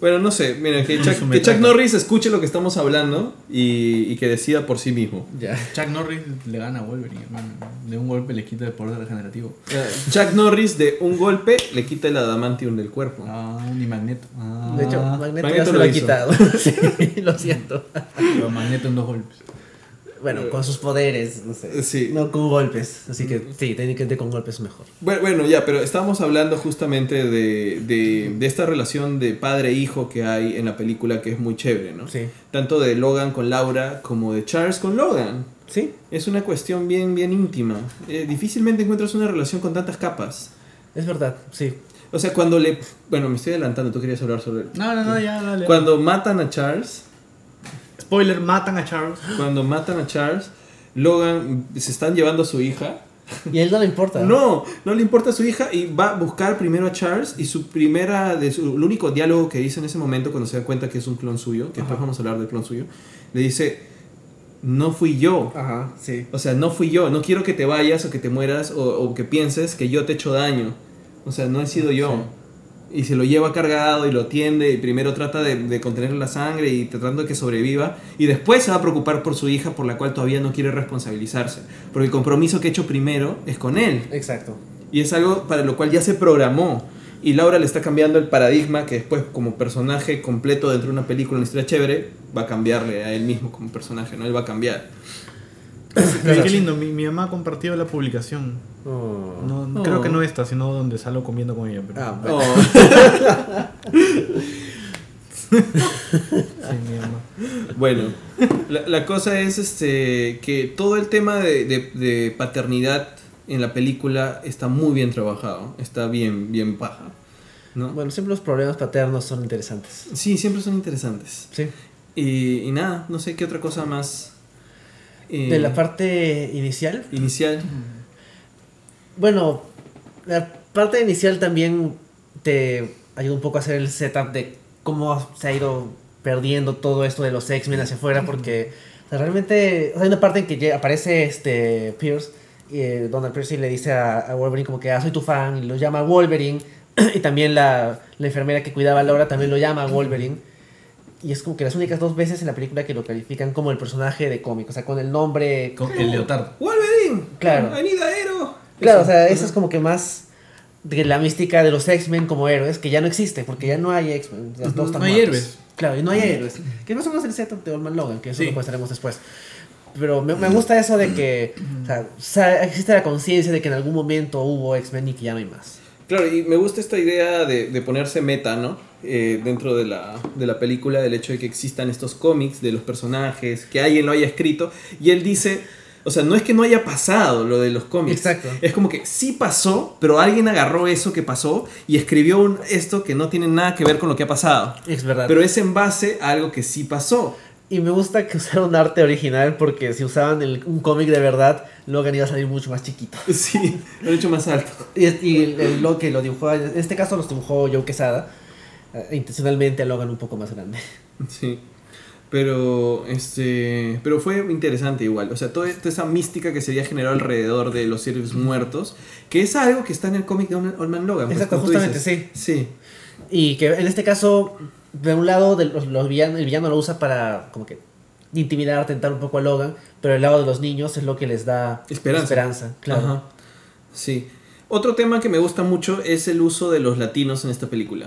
Bueno, no sé, mira, que Chuck, que Chuck. Norris escuche lo que estamos hablando y, y que decida por sí mismo. ya. Chuck Norris le gana a Wolverine. De un golpe le quita el poder regenerativo. Eh, Chuck Norris de un golpe le quita el adamantium del cuerpo. Ah, ni Magneto. Ah, De hecho, Magneto, Magneto ya se lo lo ha quitado. sí, lo siento. pero Magneto en dos golpes. Bueno, con sus poderes, no sé. Sí. No con golpes. Así que sí, técnicamente con golpes es mejor. Bueno, bueno, ya, pero estábamos hablando justamente de, de, de esta relación de padre-hijo que hay en la película que es muy chévere, ¿no? Sí. Tanto de Logan con Laura como de Charles con Logan. Sí, Es una cuestión bien, bien íntima. Eh, difícilmente encuentras una relación con tantas capas. es verdad, sí. O sea, cuando le... Bueno, me estoy adelantando, tú querías hablar sobre... No, no, no, ya, dale. Cuando matan a Charles, Spoiler, matan a Charles. cuando matan a Charles, Logan se están llevando a su hija. Y a él no le importa. No, no le importa a su hija y va a buscar primero a Charles y su primera, de su, el único diálogo que dice en ese momento cuando se da cuenta que es un clon suyo, que después vamos a hablar del clon suyo, le dice, no fui yo. Ajá, sí. O sea, no fui yo, no quiero que te vayas o que te mueras o, o que pienses que yo te he hecho daño. O sea, no he sido yo. Y se lo lleva cargado y lo atiende y primero trata de, de contener la sangre y tratando de que sobreviva. Y después se va a preocupar por su hija por la cual todavía no quiere responsabilizarse. Porque el compromiso que ha hecho primero es con él. Exacto. Y es algo para lo cual ya se programó. Y Laura le está cambiando el paradigma que después como personaje completo dentro de una película, una historia chévere, va a cambiarle a él mismo como personaje, ¿no? Él va a cambiar. Qué lindo, mi, mi mamá ha compartido la publicación. Oh. No, Oh. Creo que no esta, sino donde salgo comiendo con ella. Pero... Ah, bueno. Oh. Sí, mi mamá. Bueno, la, la cosa es este que todo el tema de, de- de paternidad en la película está muy bien trabajado, está bien, bien paja. ¿no? Bueno, siempre los problemas paternos son interesantes. Sí, siempre son interesantes. Sí. Y, y nada, no sé qué otra cosa más. Eh, De la parte inicial, inicial. Bueno, la parte inicial también te ayuda un poco a hacer el setup de cómo se ha ido perdiendo todo esto de los X-Men hacia afuera, porque o sea, realmente o sea, hay una parte en que aparece este Pierce, eh, Donald Pierce y le dice a, a Wolverine como que ah, soy tu fan, y lo llama Wolverine, y también la, la enfermera que cuidaba a Laura también lo llama Wolverine. Y es como que las únicas dos veces en la película que lo califican como el personaje de cómic, o sea, con el nombre... Con el leotardo. ¡Wolverine! Claro. ¡I need a hero! Claro, o sea, eso es como que más de la mística de los X-Men como héroes, que ya no existe, porque ya no hay X-Men. No hay héroes. Claro, y no hay héroes. Que más o menos el setup de Old Logan, que eso Sí. lo comentaremos después. Pero me, me gusta eso de que o sea, sa- existe la conciencia de que en algún momento hubo X-Men y que ya no hay más. Claro, y me gusta esta idea de, de ponerse meta, ¿no? Eh, dentro de la, de la película, del hecho de que existan estos cómics de los personajes, que alguien lo haya escrito, y él dice, o sea, no es que no haya pasado lo de los cómics. Exacto. Es como que sí pasó, pero alguien agarró eso que pasó y escribió un, esto que no tiene nada que ver con lo que ha pasado. Es verdad. Pero es en base a algo que sí pasó. Y me gusta que usaron arte original porque si usaban el- un cómic de verdad, Logan iba a salir mucho más chiquito. Sí, lo han hecho más alto. Y, y el, el- lo que lo dibujó, en este caso los dibujó Joe Quesada, eh, intencionalmente a Logan un poco más grande. Sí. Pero este, pero fue interesante igual, o sea, toda esa mística que se había generado alrededor de los seres muertos, que es algo que está en el cómic de Old Man Logan. pues, Exacto, justamente, dices. Sí. Y que en este caso, de un lado, de los, los villanos, el villano lo usa para como que intimidar, tentar un poco a Logan, pero el lado de los niños es lo que les da Esperanza. claro. Ajá. Sí. Otro tema que me gusta mucho es el uso de los latinos en esta película.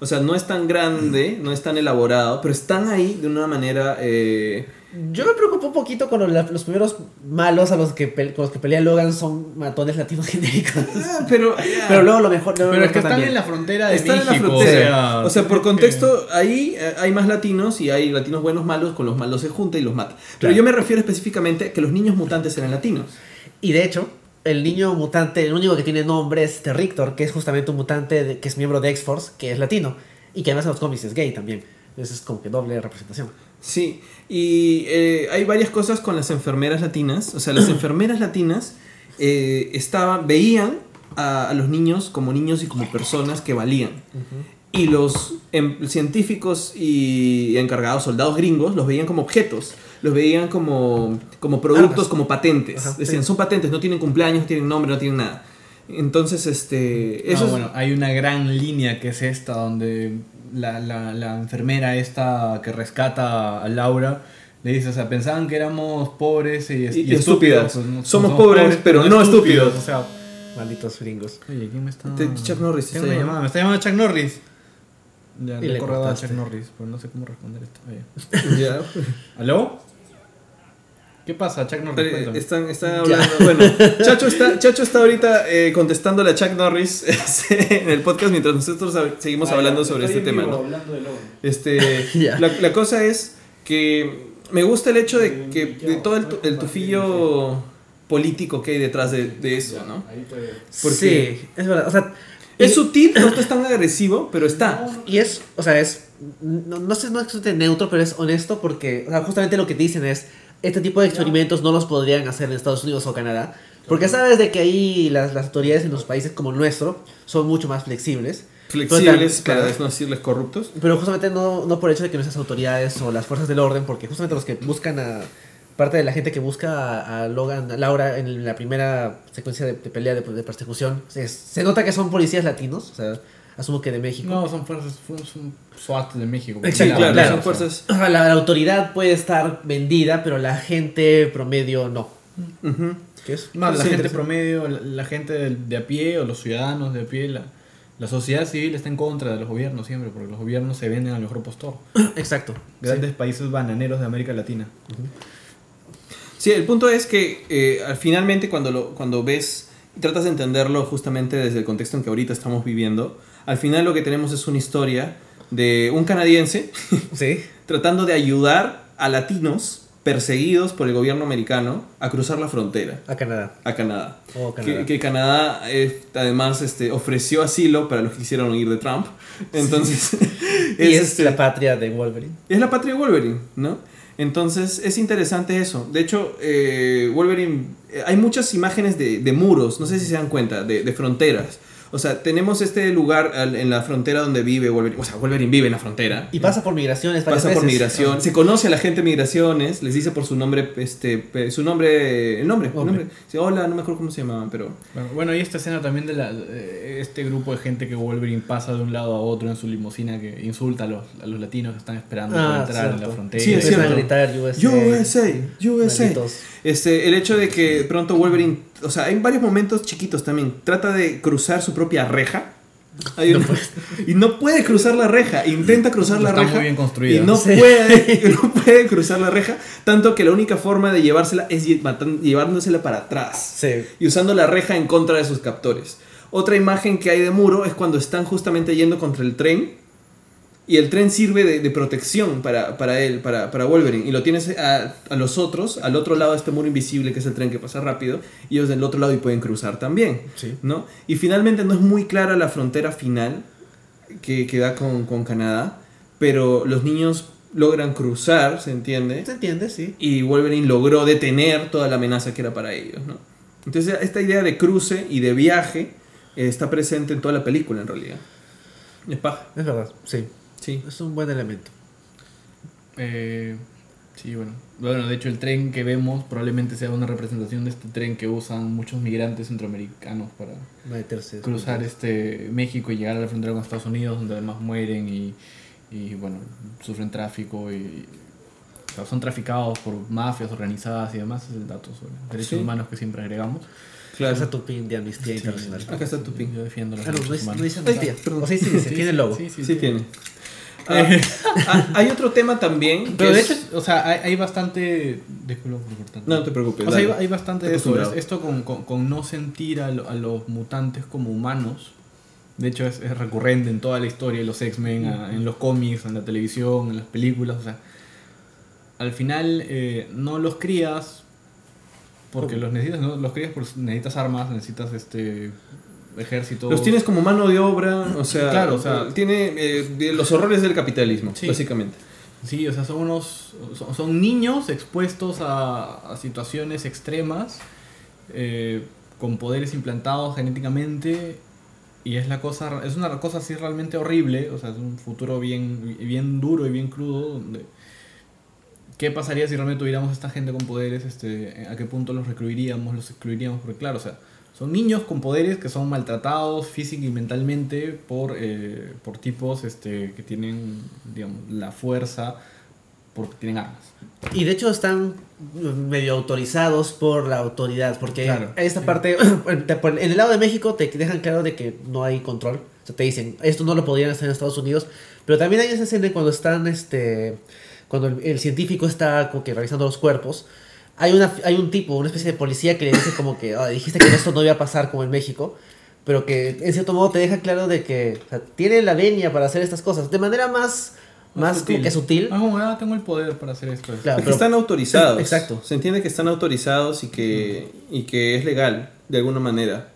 O sea, no es tan grande, no es tan elaborado, pero están ahí de una manera... eh, Yo me preocupo un poquito con los, los primeros malos a los que, pe- con los que pelea Logan son matones latinos genéricos. ah, pero. Pero luego lo mejor. luego Pero lo es que están en la frontera de Están en la frontera. O sea, O sea, por contexto, ahí eh, hay más latinos y hay latinos buenos, malos, con los malos se junta y los mata. Pero Claro. yo me refiero específicamente a que los niños mutantes eran latinos. Y de hecho, el niño mutante, el único que tiene nombre es Terrictor, que es justamente un mutante de- que es miembro de X-Force, que es latino. Y que además en los cómics es gay también. Entonces es como que doble representación. Sí, y eh, hay varias cosas con las enfermeras latinas. O sea, las enfermeras latinas eh, estaban, veían a, a los niños como niños y como personas que valían. Y los em, científicos y encargados, soldados gringos, los veían como objetos. Los veían como, como productos, como patentes. Ajá, Decían, sí. son patentes, no tienen cumpleaños, no tienen nombre, no tienen nada. Entonces, este... Eso es- bueno, hay una gran línea que es esta, donde la, la, la enfermera esta que rescata a Laura le dice, o sea, pensaban que éramos pobres y, Y- estúpidas. Pues, Somos pobres, pero no estúpidos. O sea, Malditos gringos. oye, ¿quién me está...? Chuck Norris, ¿Quién está me llamando. llama? Me está llamando Chuck Norris. Ya, Y le le a. Chuck Norris, pero no sé cómo responder esto. Oye. Ya. ¿Aló? ¿Qué pasa, Chuck Norris? Eh, Cuéntame. Están, están hablando. Bueno, Chacho está, Chacho está ahorita eh, contestándole a Chuck Norris este, en el podcast mientras nosotros seguimos hablando sobre este tema. ¿no? Este, la, la cosa es que me gusta el hecho de que de todo el, el tufillo político que hay detrás de, de eso, ¿no? Porque- Sí, es verdad. O sea, Es sutil, no es tan agresivo, pero está. Y es, o sea, es, no, no sé, no es neutro, pero es honesto porque, o sea, justamente lo que dicen es, este tipo de experimentos no los podrían hacer en Estados Unidos o Canadá, porque sabes de que ahí las, las autoridades en los países como el nuestro son mucho más flexibles. Flexibles, para no decirles corruptos. Pero justamente no, no por el hecho de que nuestras autoridades o las fuerzas del orden, porque justamente los que buscan a... Parte de la gente que busca a, a Logan, a Laura en la primera secuencia de, de pelea de, de persecución, se, se nota que son policías latinos, o sea, asumo que de México. No, son fuerzas, son, son SWAT de México. Exacto, Sí, claro, claro. son fuerzas. La, la autoridad puede estar vendida, pero la gente promedio no. ¿Qué es? Más la Sí, gente promedio, la, la gente de, de a pie o los ciudadanos de a pie, la, la sociedad civil está en contra de los gobiernos siempre, porque los gobiernos se venden al mejor postor. Exacto. Grandes países bananeros de América Latina. Sí, el punto es que eh, al finalmente cuando, lo, cuando ves y tratas de entenderlo justamente desde el contexto en que ahorita estamos viviendo, al final lo que tenemos es una historia de un canadiense Sí. tratando de ayudar a latinos perseguidos por el gobierno americano a cruzar la frontera A Canadá. a Canadá. Oh, Canadá. Que, que Canadá eh, además este, ofreció asilo para los que quisieron huir de Trump. Entonces, y es este, la patria de Wolverine. es la patria de Wolverine, ¿no? Entonces es interesante eso. De hecho, eh, Wolverine, eh, hay muchas imágenes de, de muros, no sé si se dan cuenta, de, de fronteras. O sea, tenemos este lugar al- en la frontera donde vive Wolverine. O sea, Wolverine vive en la frontera. Y pasa por migraciones Pasa por migración, se conoce a la gente de migraciones, les dice por su nombre, este, su nombre, el nombre, el Nombre. hola, no me acuerdo cómo se llamaban, pero Bueno, bueno, y esta escena también de la, eh, este grupo de gente que Wolverine pasa de un lado a otro en su limusina que insulta a los, a los latinos que están esperando Ah, para entrar en la frontera. Sí, es Empiezan a cierto. gritar USA. USA, USA. Malditos. Este, el hecho de que pronto Wolverine, o sea, hay varios momentos chiquitos también, trata de cruzar su propia reja. Hay y no puede cruzar la reja, intenta cruzar la Está reja muy bien construida. y no Sí. puede, no puede cruzar la reja, tanto que la única forma de llevársela es llevándosela para atrás Sí. y usando la reja en contra de sus captores. Otra imagen que hay de muro es cuando están justamente yendo contra el tren y el tren sirve de, de protección para, para él, para, para Wolverine. Y lo tienes a, a los otros, al otro lado de este muro invisible que es el tren que pasa rápido, y ellos del otro lado y pueden cruzar también. Sí. ¿no? Y finalmente no es muy clara la frontera final que, que da con, con Canadá, pero los niños logran cruzar, ¿se entiende? ¿Se entiende? Sí. y Wolverine logró detener toda la amenaza que era para ellos, ¿no? Entonces esta idea de cruce y de viaje eh, está presente en toda la película en realidad. Es paja. Es verdad. Sí. Sí. Es un buen elemento. Eh, sí, bueno. Bueno, de hecho el tren que vemos probablemente sea una representación de este tren que usan muchos migrantes centroamericanos para Meterse. cruzar este México y llegar a la frontera con Estados Unidos, donde además mueren y, y, bueno, sufren tráfico y o sea, son traficados por mafias organizadas y demás. Es el dato sobre derechos Sí. humanos que siempre agregamos. Claro. tu pin de Amnistía Internacional. Acá está tu pin. Yo defiendo los Ah, no, no derechos dice, no humanos. dice Amnistía. perdón. O sí, sí, Sí, tiene sí, logo. Sí, sí, Sí sí. tiene. Ah, ah, hay otro tema también. Pero de es- hecho, o sea, hay, hay bastante. Disculpa por cortarte. No te preocupes. O sea, hay, hay bastante de eso. Esto con, con- con no sentir a, lo- a los mutantes como humanos. De hecho, es, es recurrente en toda la historia de los X-Men, en los cómics, en la televisión, en las películas. O sea, al final eh, no los crías porque los necesitas, ¿no? Los crías porque necesitas armas, necesitas este ejército. Los tienes como mano de obra, o sea, Claro, o sea- tiene eh, los horrores del capitalismo, Sí. básicamente. Sí, o sea, son unos. Son, son niños expuestos a, a situaciones extremas, eh, con poderes implantados genéticamente. Y es la cosa. Es una cosa así realmente horrible. O sea, es un futuro bien, bien duro y bien crudo. Donde. ¿Qué pasaría si realmente tuviéramos esta gente con poderes? Este, ¿A qué punto los recluiríamos, los excluiríamos? Porque claro, o sea, son niños con poderes que son maltratados física y mentalmente por, eh, por tipos este, que tienen, digamos, la fuerza porque tienen armas. Y de hecho están medio autorizados por la autoridad, porque Claro, esta sí. parte, en el lado de México te dejan claro de que no hay control, o sea, te dicen, esto no lo podrían hacer en Estados Unidos, pero también hay esa escena cuando están, este, cuando el, el científico está como que revisando los cuerpos, hay, una, hay un tipo, una especie de policía que le dice como que, "Ah, dijiste que esto no iba a pasar como en México, pero que en cierto modo te deja claro de que o sea, tiene la venia para hacer estas cosas, de manera más, más como que sutil. Ah, como, ah, tengo el poder para hacer esto. Claro. Es que pero- están autorizados. Exacto. Se entiende que están autorizados y que, y que es legal, de alguna manera.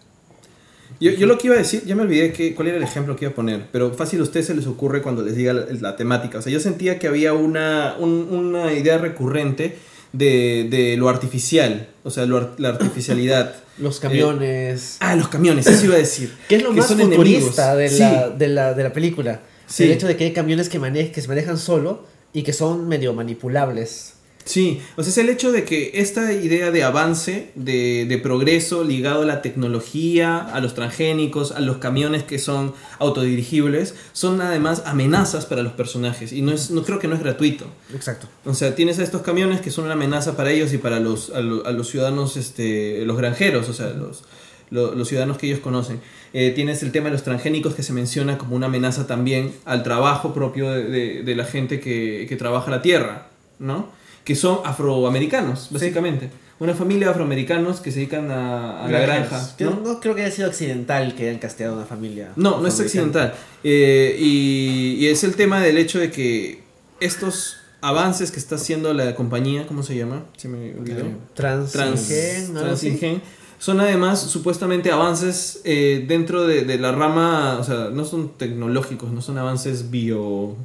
Yo, yo lo que iba a decir, ya me olvidé que, cuál era el ejemplo que iba a poner, pero fácil a ustedes se les ocurre cuando les diga la, la temática. O sea, yo sentía que había una, un- una idea recurrente de, de lo artificial, o sea, lo la artificialidad. Los camiones. Ah, los camiones, eso iba a decir. Que es lo que más futurista de la, Sí. de, la, de la película. Sí. El hecho de que hay camiones que, mane- que se manejan solo y que son medio manipulables. Sí, o sea, es el hecho de que esta idea de avance, de, de progreso ligado a la tecnología, a los transgénicos, a los camiones que son autodirigibles, son además amenazas para los personajes y no, es, no creo que no es gratuito. Exacto. O sea, tienes a estos camiones que son una amenaza para ellos y para los, a, lo- a los ciudadanos, este, los granjeros, o sea, los, lo- los ciudadanos que ellos conocen. Eh, tienes el tema de los transgénicos que se menciona como una amenaza también al trabajo propio de, de- de la gente que, que trabaja la tierra, ¿no? Que son afroamericanos, básicamente. Una familia de afroamericanos que se dedican a, a la granja. Yo ¿no? no creo que haya sido accidental que hayan casteado a una familia. No, no es accidental. Eh, y, y es el tema del hecho de que estos avances que está haciendo la compañía, ¿cómo se llama? Se me olvidó. Trans, Trans. Transingen, son además supuestamente avances eh, dentro de, de la rama, o sea, no son tecnológicos, no son avances bio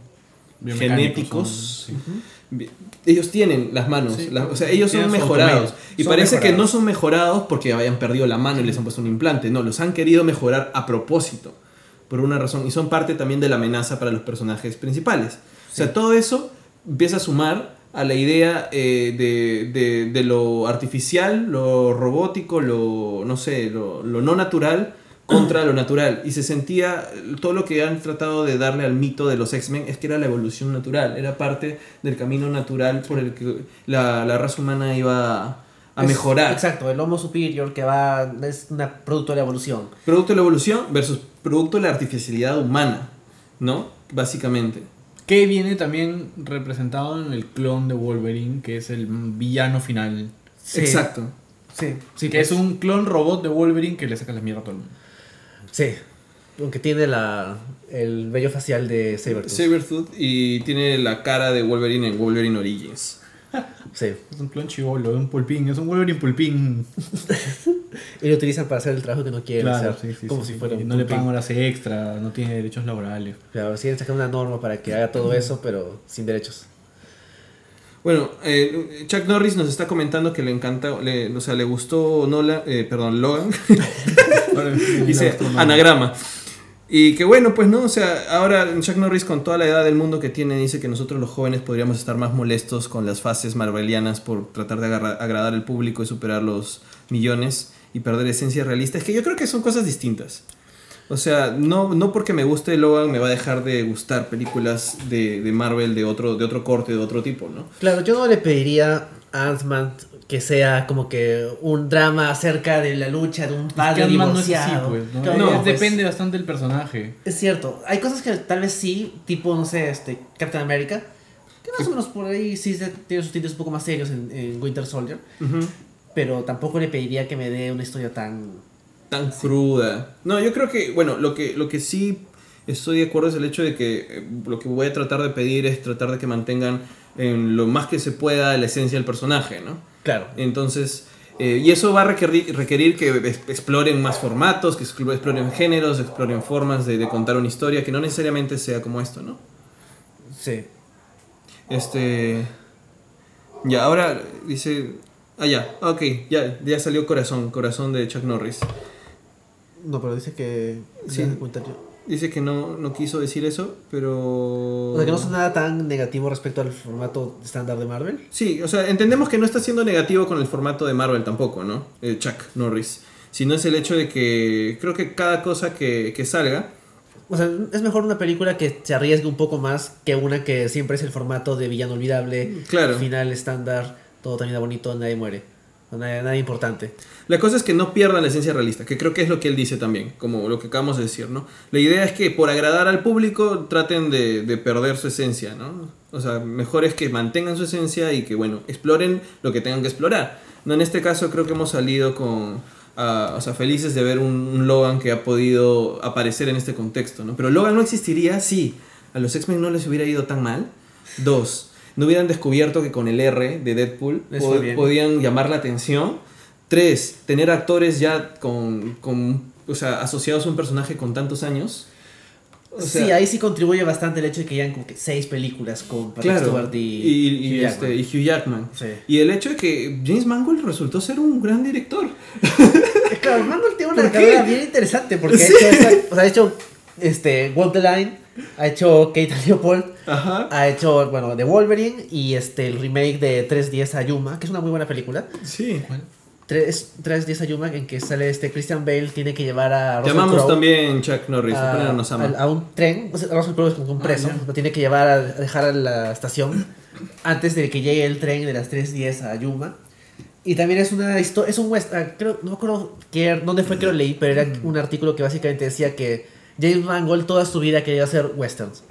Biomecánicos genéticos. son, sí. Ellos tienen las manos, Sí, la- o sea, ellos son mejorados. Y parece que no son mejorados porque hayan perdido la mano y les han puesto un implante. No, los han querido mejorar a propósito, por una razón. Y son parte también de la amenaza para los personajes principales. O sea, todo eso empieza a sumar a la idea eh, de, de- de lo artificial, lo robótico, lo, no sé, lo, lo no natural contra lo natural. Y se sentía, todo lo que han tratado de darle al mito de los X-Men es que era la evolución natural, era parte del camino natural por el que la, la raza humana iba a Es- mejorar. Exacto, el Homo superior que va. es una producto de la evolución. Producto de la evolución versus producto de la artificialidad humana, ¿no? Básicamente. Que viene también representado en el clon de Wolverine, que es el villano final. Sí. Exacto. Sí, sí. que pues, es un clon robot de Wolverine que le saca la mierda a todo el mundo. Sí. Aunque tiene la, el vello facial de Sabertooth. Sabertooth y tiene la cara de Wolverine en Wolverine Origins. Sí. Es un clon chivolo, es un pulpín, es un Wolverine pulpín. Y lo utilizan para hacer el trabajo que no quieren Claro, hacer. sí, sí, como sí, si sí. fuera un No le pagan horas extra, no tiene derechos laborales. Claro, quieren sacar una norma para que haga todo eso, pero sin derechos. Bueno, eh, Chuck Norris nos está comentando que le encanta, le, o sea, le gustó Nola, eh, perdón, Logan. Dice anagrama. Y que bueno, pues no, o sea, ahora Chuck Norris con toda la edad del mundo que tiene dice que nosotros los jóvenes podríamos estar más molestos con las fases marvelianas por tratar de agradar al público y superar los millones y perder esencia realista. Es que yo creo que son cosas distintas. O sea, no, no porque me guste Logan me va a dejar de gustar películas de, de Marvel de otro, de otro corte, de otro tipo, ¿no? Claro, yo no le pediría a Ant-Man que sea como que un drama acerca de la lucha de un Es que padre no es así, divorciado. pues, ¿no? Claro, Es- no, pues, depende bastante del personaje. Es cierto, hay cosas que tal vez sí, tipo, no sé, este, Captain America, que más o menos por ahí sí se- tiene sus títulos un poco más serios en, en Winter Soldier, pero tampoco le pediría que me dé una historia tan... tan cruda. No, yo creo que, bueno, lo que, lo que sí estoy de acuerdo es el hecho de que eh, lo que voy a tratar de pedir es tratar de que mantengan en lo más que se pueda la esencia del personaje, ¿no? Claro. Entonces, eh, y eso va a requerir, requerir que exploren más formatos, que explo- exploren géneros, exploren formas de, de contar una historia, que no necesariamente sea como esto, ¿no? Sí. Este. Ya, ahora dice. Ah, ya, ok, ya, ya salió Corazón, Corazón de Chuck Norris. No, pero dice que. Sí. Dice que no, no quiso decir eso, pero. O sea, que no es nada tan negativo respecto al formato estándar de Marvel. Sí, o sea, entendemos que no está siendo negativo con el formato de Marvel tampoco, ¿no? Eh, Chuck Norris. Sino es el hecho de que creo que cada cosa que, que salga. O sea, es mejor una película que se arriesgue un poco más que una que siempre es el formato de villano olvidable, Claro. final estándar, todo termina bonito, nadie muere. Nada, nada importante. La cosa es que no pierdan la esencia realista, que creo que es lo que él dice también, como lo que acabamos de decir, ¿no? La idea es que por agradar al público traten de, de perder su esencia, ¿no? O sea, mejor es que mantengan su esencia y que, bueno, exploren lo que tengan que explorar. No, en este caso creo que hemos salido con, ah, o sea, felices de ver un, un Logan que ha podido aparecer en este contexto, ¿no? Pero Logan no existiría si a los X-Men no les hubiera ido tan mal. Dos, no hubieran descubierto que con el R de Deadpool Les po- fue bien. podían llamar la atención. Tres, tener actores ya con, con, o sea, asociados a un personaje con tantos años. O sea, sí, ahí sí contribuye bastante el hecho de que hayan como que seis películas con Patrick claro. Stewart y, y, y Hugh este, y Hugh Jackman. Sí. Y el hecho de que James Mangold resultó ser un gran director. Claro, Mangold tiene una carrera bien interesante porque Sí. ha hecho, esta- o sea, ha hecho este, Walk the Line, ha hecho Kate Leopold, Ajá. ha hecho, bueno, The Wolverine y este, el remake de 310 a Yuma, que es una muy buena película. Sí. 3, 310 a Yuma en que sale este Christian Bale, tiene que llevar a Russell Llamamos Crowe también Chuck Norris, a, nos a- ama. a un tren, o sea, Russell Crowe es como un Ah, preso, ya. lo tiene que llevar a, a dejar a la estación antes de que llegue el tren de las 3.10 a Yuma. Y también es una historia, es un west, ah, creo, no me acuerdo qué, dónde fue que lo leí, pero era un artículo que básicamente decía que James Mangold toda su vida quería hacer westerns.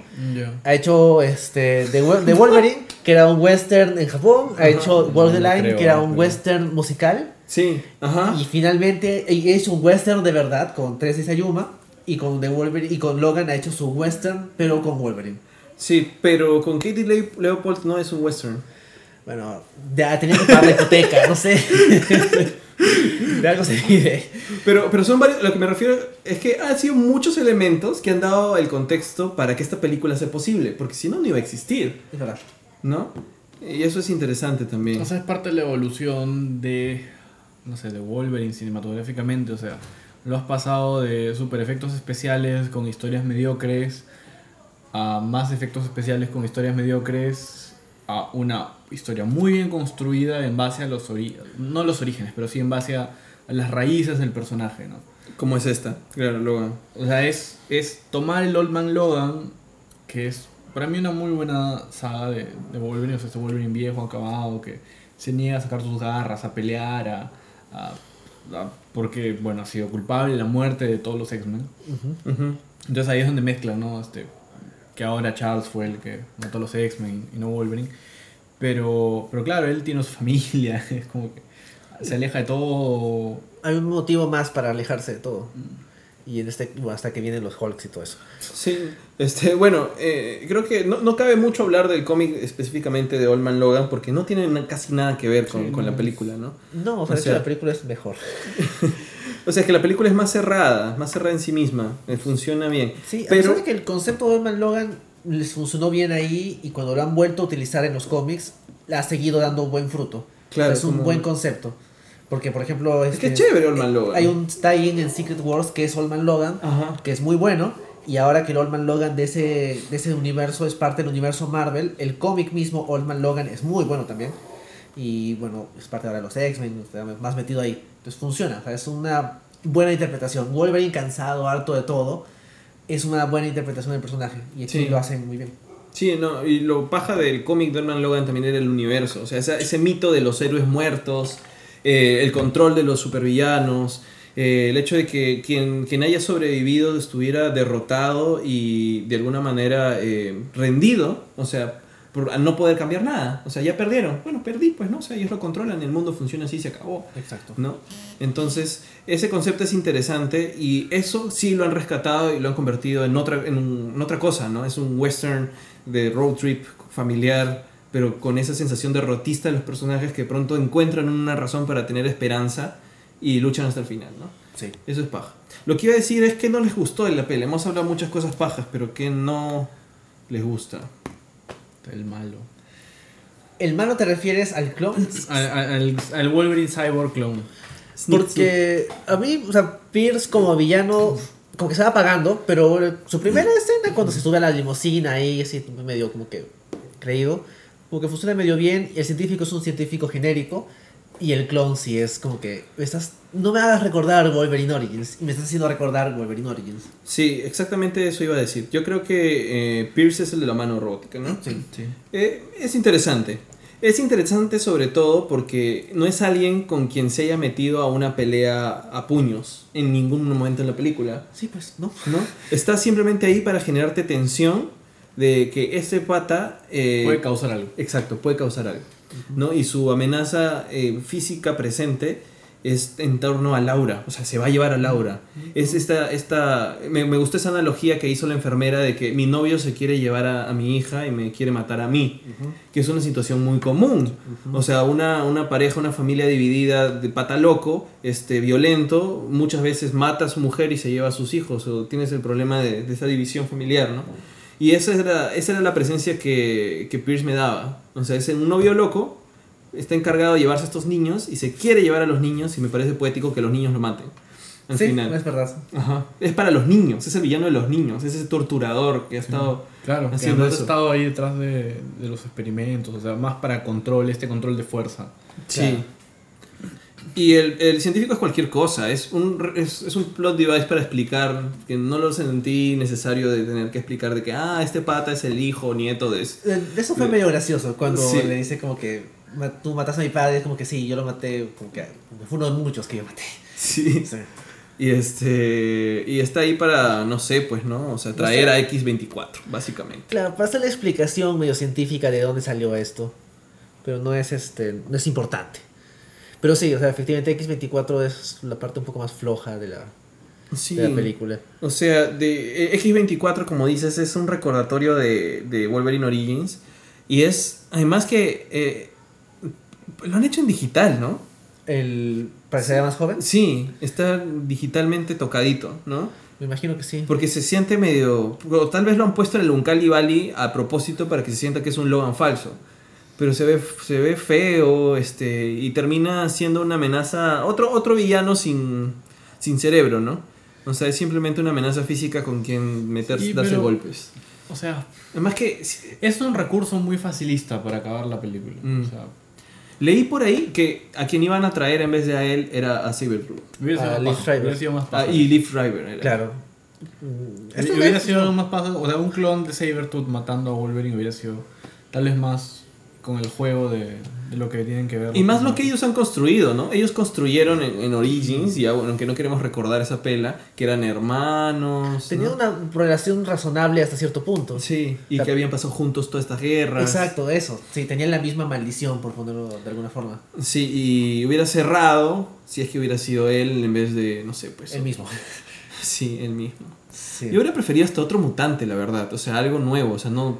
Ha hecho este The, Wo- The Wolverine, que era un western en Japón, ha hecho the no Line, creo, que era un creo. western musical. Sí, ajá. Y finalmente ha hecho un western de verdad con 3 de Ayuma y con The Wolverine y con Logan ha hecho su western pero con Wolverine. Sí, pero con Katie Le- Leopold no es un western. Bueno, ya tenía que pagar la hipoteca, no sé. De algo se vive. Pero, pero son varios, lo que me refiero es que han sido muchos elementos que han dado el contexto para que esta película sea posible, porque si no, no iba a existir, Es verdad. ¿no? Y eso es interesante también. O sea, es parte de la evolución de, no sé, de Wolverine cinematográficamente. O sea, lo has pasado de super efectos especiales con historias mediocres a más efectos especiales con historias mediocres a una historia muy bien construida en base a los orígenes, no los orígenes, pero sí en base a, a las raíces del personaje, ¿no? Como es esta, claro, Logan. O sea, es, es tomar el Old Man Logan, que es para mí una muy buena saga de, de Wolverine, o sea, este Wolverine viejo, acabado, que se niega a sacar sus garras, a pelear, a, a- a- porque, bueno, ha sido culpable de la muerte de todos los X-Men. Entonces ahí es donde mezclan, ¿no? Este, que ahora Charles fue el que mató a los X-Men y no Wolverine. Pero, pero claro, él tiene su familia, es como que se aleja de todo. Hay un motivo más para alejarse de todo. Y en este, bueno, hasta que vienen los Hulks y todo eso. Sí, este, bueno, eh, creo que no, no cabe mucho hablar del cómic específicamente de Old Man Logan porque no tiene casi nada que ver con, Sí, con la película, ¿no? No, o sea, O de hecho, sea- la película es mejor. O sea, es que la película es más cerrada, más cerrada en sí misma, eh, funciona bien. Sí, a pero pesar de que el concepto de Old Logan les funcionó bien ahí y cuando lo han vuelto a utilizar en los cómics, ha seguido dando un buen fruto. Claro, es un como- buen concepto. Porque, por ejemplo, es que este, es chévere Old Man Logan. hay un tie-in en Secret Wars que es Old Man Logan, Ajá. que es muy bueno. Y ahora que el Old Man Logan de ese, de ese universo es parte del universo Marvel, el cómic mismo Old Man Logan es muy bueno también. Y bueno, es parte ahora de los X-Men, más metido ahí. Entonces funciona, o sea, es una buena interpretación. Wolverine cansado, harto de todo, es una buena interpretación del personaje. Y aquí Sí. lo hacen muy bien. Sí, no, y lo paja del cómic de Old Man Logan también era el universo. O sea, ese, ese mito de los héroes muertos, eh, el control de los supervillanos, eh, el hecho de que quien, quien haya sobrevivido estuviera derrotado y de alguna manera eh, rendido, o sea, por al no poder cambiar nada. O sea, ya perdieron. Bueno, perdí, pues, ¿no? O sea, ellos lo controlan, el mundo funciona así, se acabó. Exacto. ¿no? Entonces, ese concepto es interesante y eso sí lo han rescatado y lo han convertido en otra, en, un- en otra cosa, ¿no? Es un western de road trip familiar, pero con esa sensación derrotista de los personajes que pronto encuentran una razón para tener esperanza y luchan hasta el final, ¿no? Sí. Eso es paja. Lo que iba a decir es que no les gustó la peli. Hemos hablado muchas cosas pajas, pero que no les gusta. El malo. ¿El malo te refieres al clon? Al, al- al Wolverine Cyborg clone. Porque a mí, o sea, Pierce como villano, como que se va apagando, pero su primera escena cuando se sube a la limusina ahí, así medio como que creído, como que funciona medio bien. El científico es un científico genérico y el clon sí es como que estás, no me hagas recordar Wolverine Origins y me estás haciendo recordar Wolverine Origins. Sí, exactamente eso iba a decir. Yo creo que eh, Pierce es el de la mano robótica, ¿no? Sí. Sí. Eh, es interesante. Es interesante sobre todo porque no es alguien con quien se haya metido a una pelea a puños en ningún momento en la película. Sí, pues, ¿no? ¿no? Está simplemente ahí para generarte tensión de que este pata... eh, Puede causar algo. Exacto, puede causar algo. ¿No? Y su amenaza eh, física presente es en torno a Laura, o sea, se va a llevar a Laura. Es esta, esta me, me gustó esa analogía que hizo la enfermera de que mi novio se quiere llevar a, a mi hija y me quiere matar a mí, que es una situación muy común. O sea, una, una pareja, una familia dividida de pata loco, este, violento, muchas veces mata a su mujer y se lleva a sus hijos, o tienes el problema de, de esa división familiar, ¿no? Y esa era, esa era la presencia que, que Pierce me daba. O sea, es un novio loco, está encargado de llevarse a estos niños y se quiere llevar a los niños y me parece poético que los niños lo maten. Al sí, final. es verdad. Ajá. Es para los niños, es el villano de los niños, es ese torturador que ha estado... Claro, que Haciendo además ha estado ahí detrás de, de los experimentos, o sea, más para control, este control de fuerza. Sí. Y el, el científico es cualquier cosa, es un, es, es un plot device para explicar, que no lo sentí necesario de tener que explicar de que, ah, este pata es el hijo o nieto de... ese". Eh, Eso fue medio gracioso cuando Sí. le dice como que "Ma- tú mataste a mi padre, es como que sí, yo lo maté, como que como que fue uno de muchos que yo maté. Sí. Sí. Y este y está ahí para, no sé, pues, ¿no? O sea, traer a X24, básicamente. Claro, pasa la explicación medio científica de dónde salió esto, pero no es este, no es importante. Pero sí, o sea, efectivamente X24 es la parte un poco más floja de la, Sí. de la película. O sea, de eh, X24, como dices, es un recordatorio de, de Wolverine Origins. Y es, además que eh, lo han hecho en digital, ¿no? El para que sea más joven, Sí, está digitalmente tocadito, ¿no? me imagino que sí. Porque se siente medio... o tal vez lo han puesto en el Uncali Valley a propósito para que se sienta que es un Logan falso. Pero se ve, se ve feo este, y termina siendo una amenaza... Otro, otro villano sin, sin cerebro, ¿no? O sea, es simplemente una amenaza física con quien meterse, Sí, darse pero- golpes. O sea, Además que es un recurso muy facilista para acabar la película. Mm. O sea, leí por ahí que a quien iban a traer en vez de a él era a hubiera sido, Ah, Liv más Ah, y Leaf Driver era. Claro. Hubiera sido más paja, o sea, un clon de Sabertooth matando a Wolverine hubiera sido tal vez más con el juego de, de lo que tienen que ver. Y más lo que ellos han construido, ¿no? Ellos construyeron en, en Origins, y aunque no queremos recordar esa pela, que eran hermanos. Tenía ¿no? una relación razonable hasta cierto punto. Sí, y O sea, que habían pasado juntos todas estas guerras. Exacto, eso. Sí, tenían la misma maldición, por ponerlo de alguna forma. Sí, y hubiera cerrado si es que hubiera sido él en vez de, no sé, pues. El mismo. Sí, él mismo. Sí. Yo hubiera preferido hasta otro mutante, la verdad. O sea, algo nuevo. O sea, no.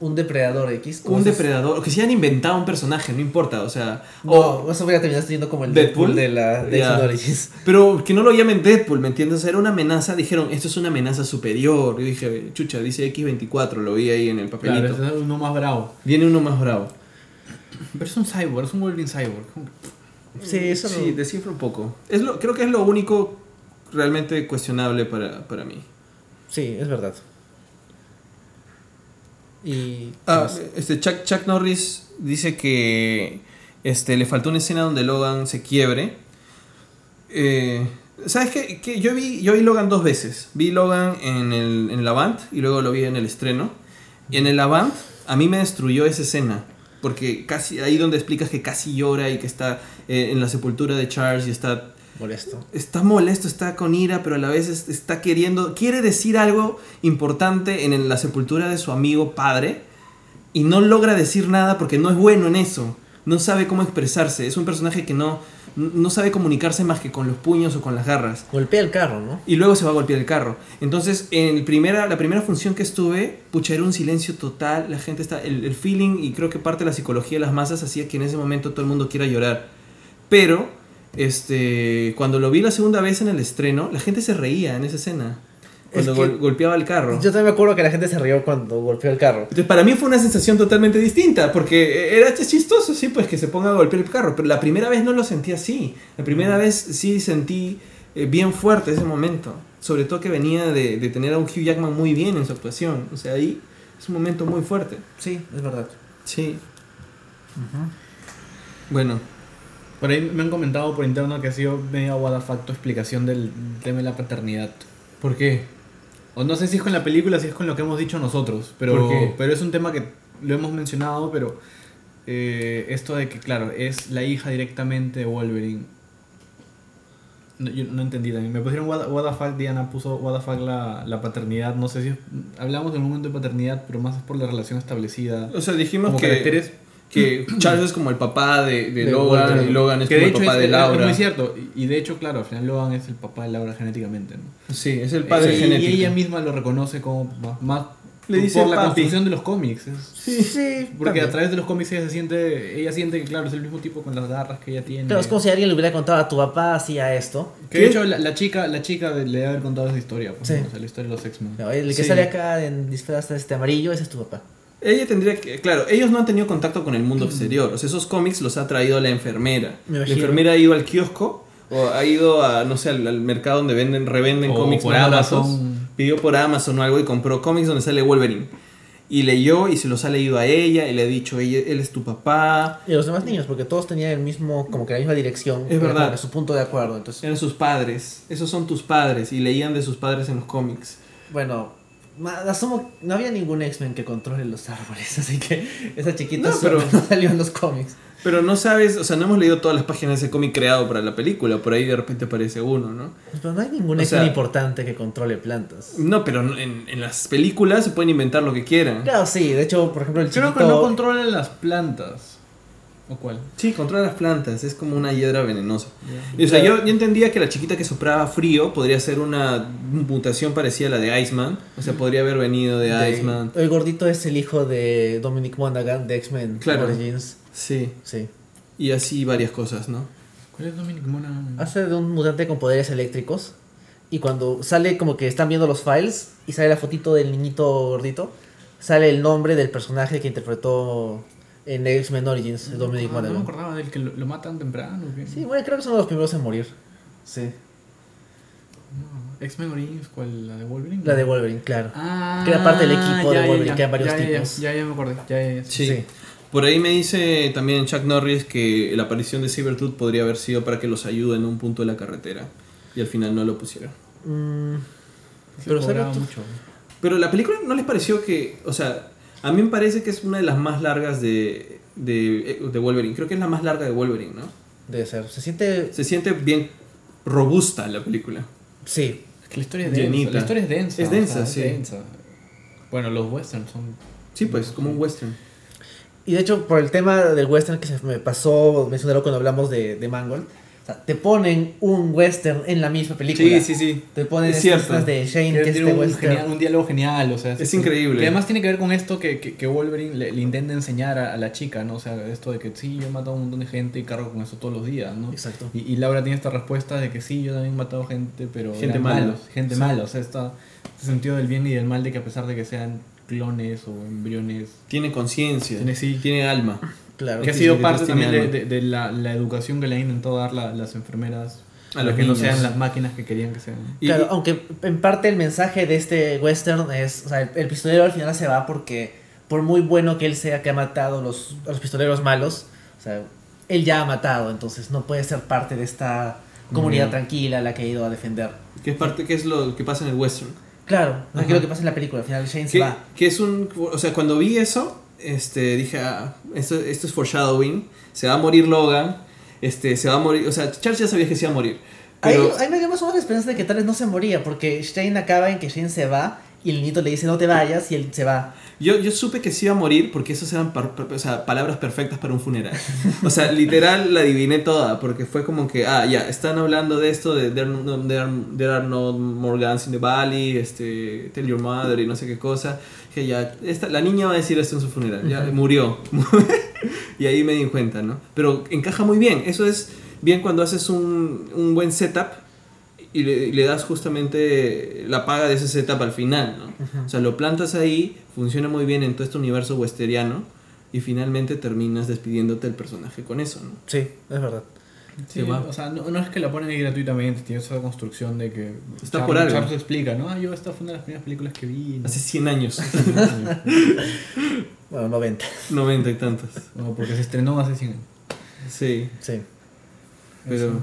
Un depredador X. Un depredador. O que se hayan inventado un personaje, no importa. O sea. No, o- eso hubiera terminado siendo como el Deadpool. Deadpool, de la de. X-Men Origins. Pero que no lo llamen Deadpool, ¿me entiendes? Era una amenaza, dijeron, esto es una amenaza superior. Yo dije, chucha, dice X24, lo vi ahí en el papelito. Claro, es uno más bravo. Viene uno más bravo. Pero es un cyborg, es un Wolverine cyborg. Sí, eso no- Sí, descifra un poco. Es lo, creo que es lo único realmente cuestionable para, para mí. Sí, es verdad. Y. Ah, este Chuck, Chuck Norris dice que este, le faltó una escena donde Logan se quiebre. Eh, ¿Sabes qué? Que yo, vi, yo vi Logan dos veces. Vi Logan en el, en el Avant y luego lo vi en el estreno. Y en el Avant a mí me destruyó esa escena. Porque casi ahí donde explicas que casi llora y que está eh, en la sepultura de Charles y está Molesto. está molesto, está con ira, pero a la vez es- está queriendo, quiere decir algo importante en la sepultura de su amigo padre y no logra decir nada porque no es bueno en eso, no sabe cómo expresarse, es un personaje que no, no sabe comunicarse más que con los puños o con las garras. Golpea el carro, ¿no? Y luego se va a golpear el carro. Entonces, en el primera, la primera función que estuve, pucha, era un silencio total. La gente está. El, el feeling y creo que parte de la psicología de las masas hacía que en ese momento todo el mundo quiera llorar. Pero, este. Cuando lo vi la segunda vez en el estreno, la gente se reía en esa escena. Cuando Es que- gol- golpeaba el carro. Yo también me acuerdo que la gente se rió cuando golpeó el carro. Entonces, para mí fue una sensación totalmente distinta, porque era chistoso, sí, pues que se ponga a golpear el carro, pero la primera vez no lo sentí así. La primera vez sí sentí eh, bien fuerte ese momento, sobre todo que venía de, de tener a un Hugh Jackman muy bien en su actuación, o sea, ahí es un momento muy fuerte. Sí, es verdad. Sí. Bueno, Por ahí me han comentado por interno que ha sido medio what tu explicación del tema de la paternidad. ¿Por qué? O no sé si es con la película, si es con lo que hemos dicho nosotros, pero, ¿Por qué? pero es un tema que lo hemos mencionado, pero eh, esto de que, claro, es la hija directamente de Wolverine. No, yo no entendí también. Me pusieron what, what the fuck, Diana puso what the fuck la, la paternidad. No sé si es- hablamos del momento de paternidad, pero más es por la relación establecida. o sea, dijimos Como que, caracteres que Charles es como el papá de, de De Logan Wolverine. y Logan es que como de el hecho papá es, de es- Laura. es muy cierto. Y y de hecho, claro, al final Logan es el papá de Laura genéticamente. ¿no? Sí, es el padre Eh, y genético. ella misma lo reconoce como más, Le por- dice por la papi. construcción de los cómics. es- Sí, porque también. a través de los cómics ella se siente, ella siente que claro, es el mismo tipo con las garras que ella tiene. Claro, es como si alguien le hubiera contado a tu papá hacía esto. Que de ¿Qué? hecho la, la chica, la chica de- le debe haber contado esa historia, pues, Sí. ¿no? O sea, la historia de los X-Men. No, el que Sí. sale acá en disfraz de este amarillo, ese es tu papá. Ella tendría que, claro, ellos no han tenido contacto con el mundo exterior. O sea, esos cómics los ha traído la enfermera. Me La enfermera ha ido al kiosco o ha ido a, no sé, al, al mercado donde venden, revenden O cómics por baratos. Amazon. Pidió por Amazon o algo y compró cómics donde sale Wolverine. Y leyó y se los ha leído a ella y le ha dicho, ella, él es tu papá. Y los demás niños, porque todos tenían el mismo, como que la misma dirección. Es era verdad. que su punto de acuerdo. Entonces, Eran sus padres. Esos son tus padres. Y leían de sus padres en los cómics. bueno, asumo, no había ningún X-Men que controle los árboles, así que esa chiquita No, pero- no salió en los cómics. Pero no sabes, o sea, no hemos leído todas las páginas de ese cómic creado para la película. Por ahí de repente aparece uno, ¿no? Pero no hay ningún O X-Men sea- importante que controle plantas. No, pero no- en, en las películas se pueden inventar lo que quieran. Claro, sí, de hecho, por ejemplo, el Creo chiquito... que no controlan las plantas. ¿O cuál? Sí, controla las plantas, es como una hiedra venenosa. Y, o sea, yo, yo entendía que la chiquita que soplaba frío podría ser una mutación parecida a la de Iceman. O sea, podría haber venido de, de- Iceman. El gordito es el hijo de Dominic Monaghan de X-Men Claro. Origins. Sí, Sí. y así varias cosas, ¿no? ¿Cuál es Dominic Monaghan? Hace de un mutante con poderes eléctricos. Y cuando sale como que están viendo los files y sale la fotito del niñito gordito, sale el nombre del personaje que interpretó en X-Men Origins, Dominic Ah, no me acordaba del que lo, lo matan temprano. Sí, bueno, creo que son los primeros en morir. Sí. No, X-Men Origins, ¿cuál? ¿La de Wolverine? La de Wolverine, claro. Ah, Que era parte del equipo de ya, Wolverine, ya, que eran varios ya, tipos. Ya, ya, me acordé. Ya, ya, ya. Sí. Sí. Por ahí me dice también Chuck Norris que la aparición de Cybertooth podría haber sido para que los ayude en un punto de la carretera. Y al final no lo pusieron. Mm, pero mucho. Pero la película no les pareció que, o sea, a mí me parece que es una de las más largas de, de, de Wolverine. Creo que es la más larga de Wolverine, ¿no? debe ser. Se siente. Se siente bien robusta la película. Sí. Es que la historia es densa. La historia es densa. Es o densa, sea, sí. densa. Bueno, los westerns son. Sí, pues, como un western. Y de hecho, por el tema del western que se me pasó mencionarlo cuando hablamos de, de Mangold, te ponen un western en la misma película. sí. Te ponen Es estas de Shane, Que que es tiene este un, western. genial- un diálogo genial, o sea, Es increíble. Que además tiene que ver con esto que, que, que Wolverine le, le intenta enseñar a, a la chica, ¿no? O sea, esto de que sí, yo he matado a un montón de gente y cargo con eso todos los días, ¿no? Exacto. Y, y Laura tiene esta respuesta de que sí, yo también he matado gente, pero Gente mala. malos, gente Sí. mala, o sea, esta, este sentido del bien y del mal de que a pesar de que sean clones o embriones, Tiene conciencia. Tiene- sí. Tiene alma. Claro. que ha sido sí, parte también de, de- de la, la educación que le han intentado dar la- las enfermeras A los que no niños. sean las máquinas que querían que sean. Claro, y- aunque en parte el mensaje de este western es, o sea, el, el pistolero al final se va porque por muy bueno que él sea que ha matado los, a los pistoleros malos, o sea, él ya ha matado, entonces no puede ser parte de esta comunidad tranquila a la que ha ido a defender. Que es parte, que es lo que pasa en el western. Claro, no es lo que pasa en la película, al final Shane se va. que es un. O sea, cuando vi eso, este, dije, ah, esto, esto es foreshadowing. Se va a morir Logan. Este, se va a morir. O sea, Charles ya sabía que se iba a morir. Pero, Ahí, ahí me dio más o menos la esperanza de que tal vez no se moría, porque Shane acaba en que Shane se va y el niñito le dice no te vayas y él se va. Yo, yo supe que se iba a morir porque esas eran par- par- o sea, palabras perfectas para un funeral. O sea, literal la adiviné toda porque fue como que, ah, ya, están hablando de esto, de there, no- there are, there are no more guns in the valley, este, tell your mother y no sé qué cosa. Que ya, esta, la niña va a decir esto en su funeral, ya murió. y ahí me di cuenta, ¿no? Pero encaja muy bien, eso es bien cuando haces un, un buen setup y le, y le das justamente la paga de ese setup al final, ¿no? O sea, lo plantas ahí, funciona muy bien en todo este universo westeriano y finalmente terminas despidiéndote del personaje con eso, ¿no? Sí, es verdad. Sí, Se va. o sea, no, no es que la ponen ahí gratuitamente, tiene esa construcción de que Está por algo. Charles explica, ¿no? Ah, yo esta fue una de las primeras películas que vi. ¿no? Hace 100 años, Bueno, 90. 90 y tantos. No, porque se estrenó hace 100 años. Sí, Sí. pero... Eso.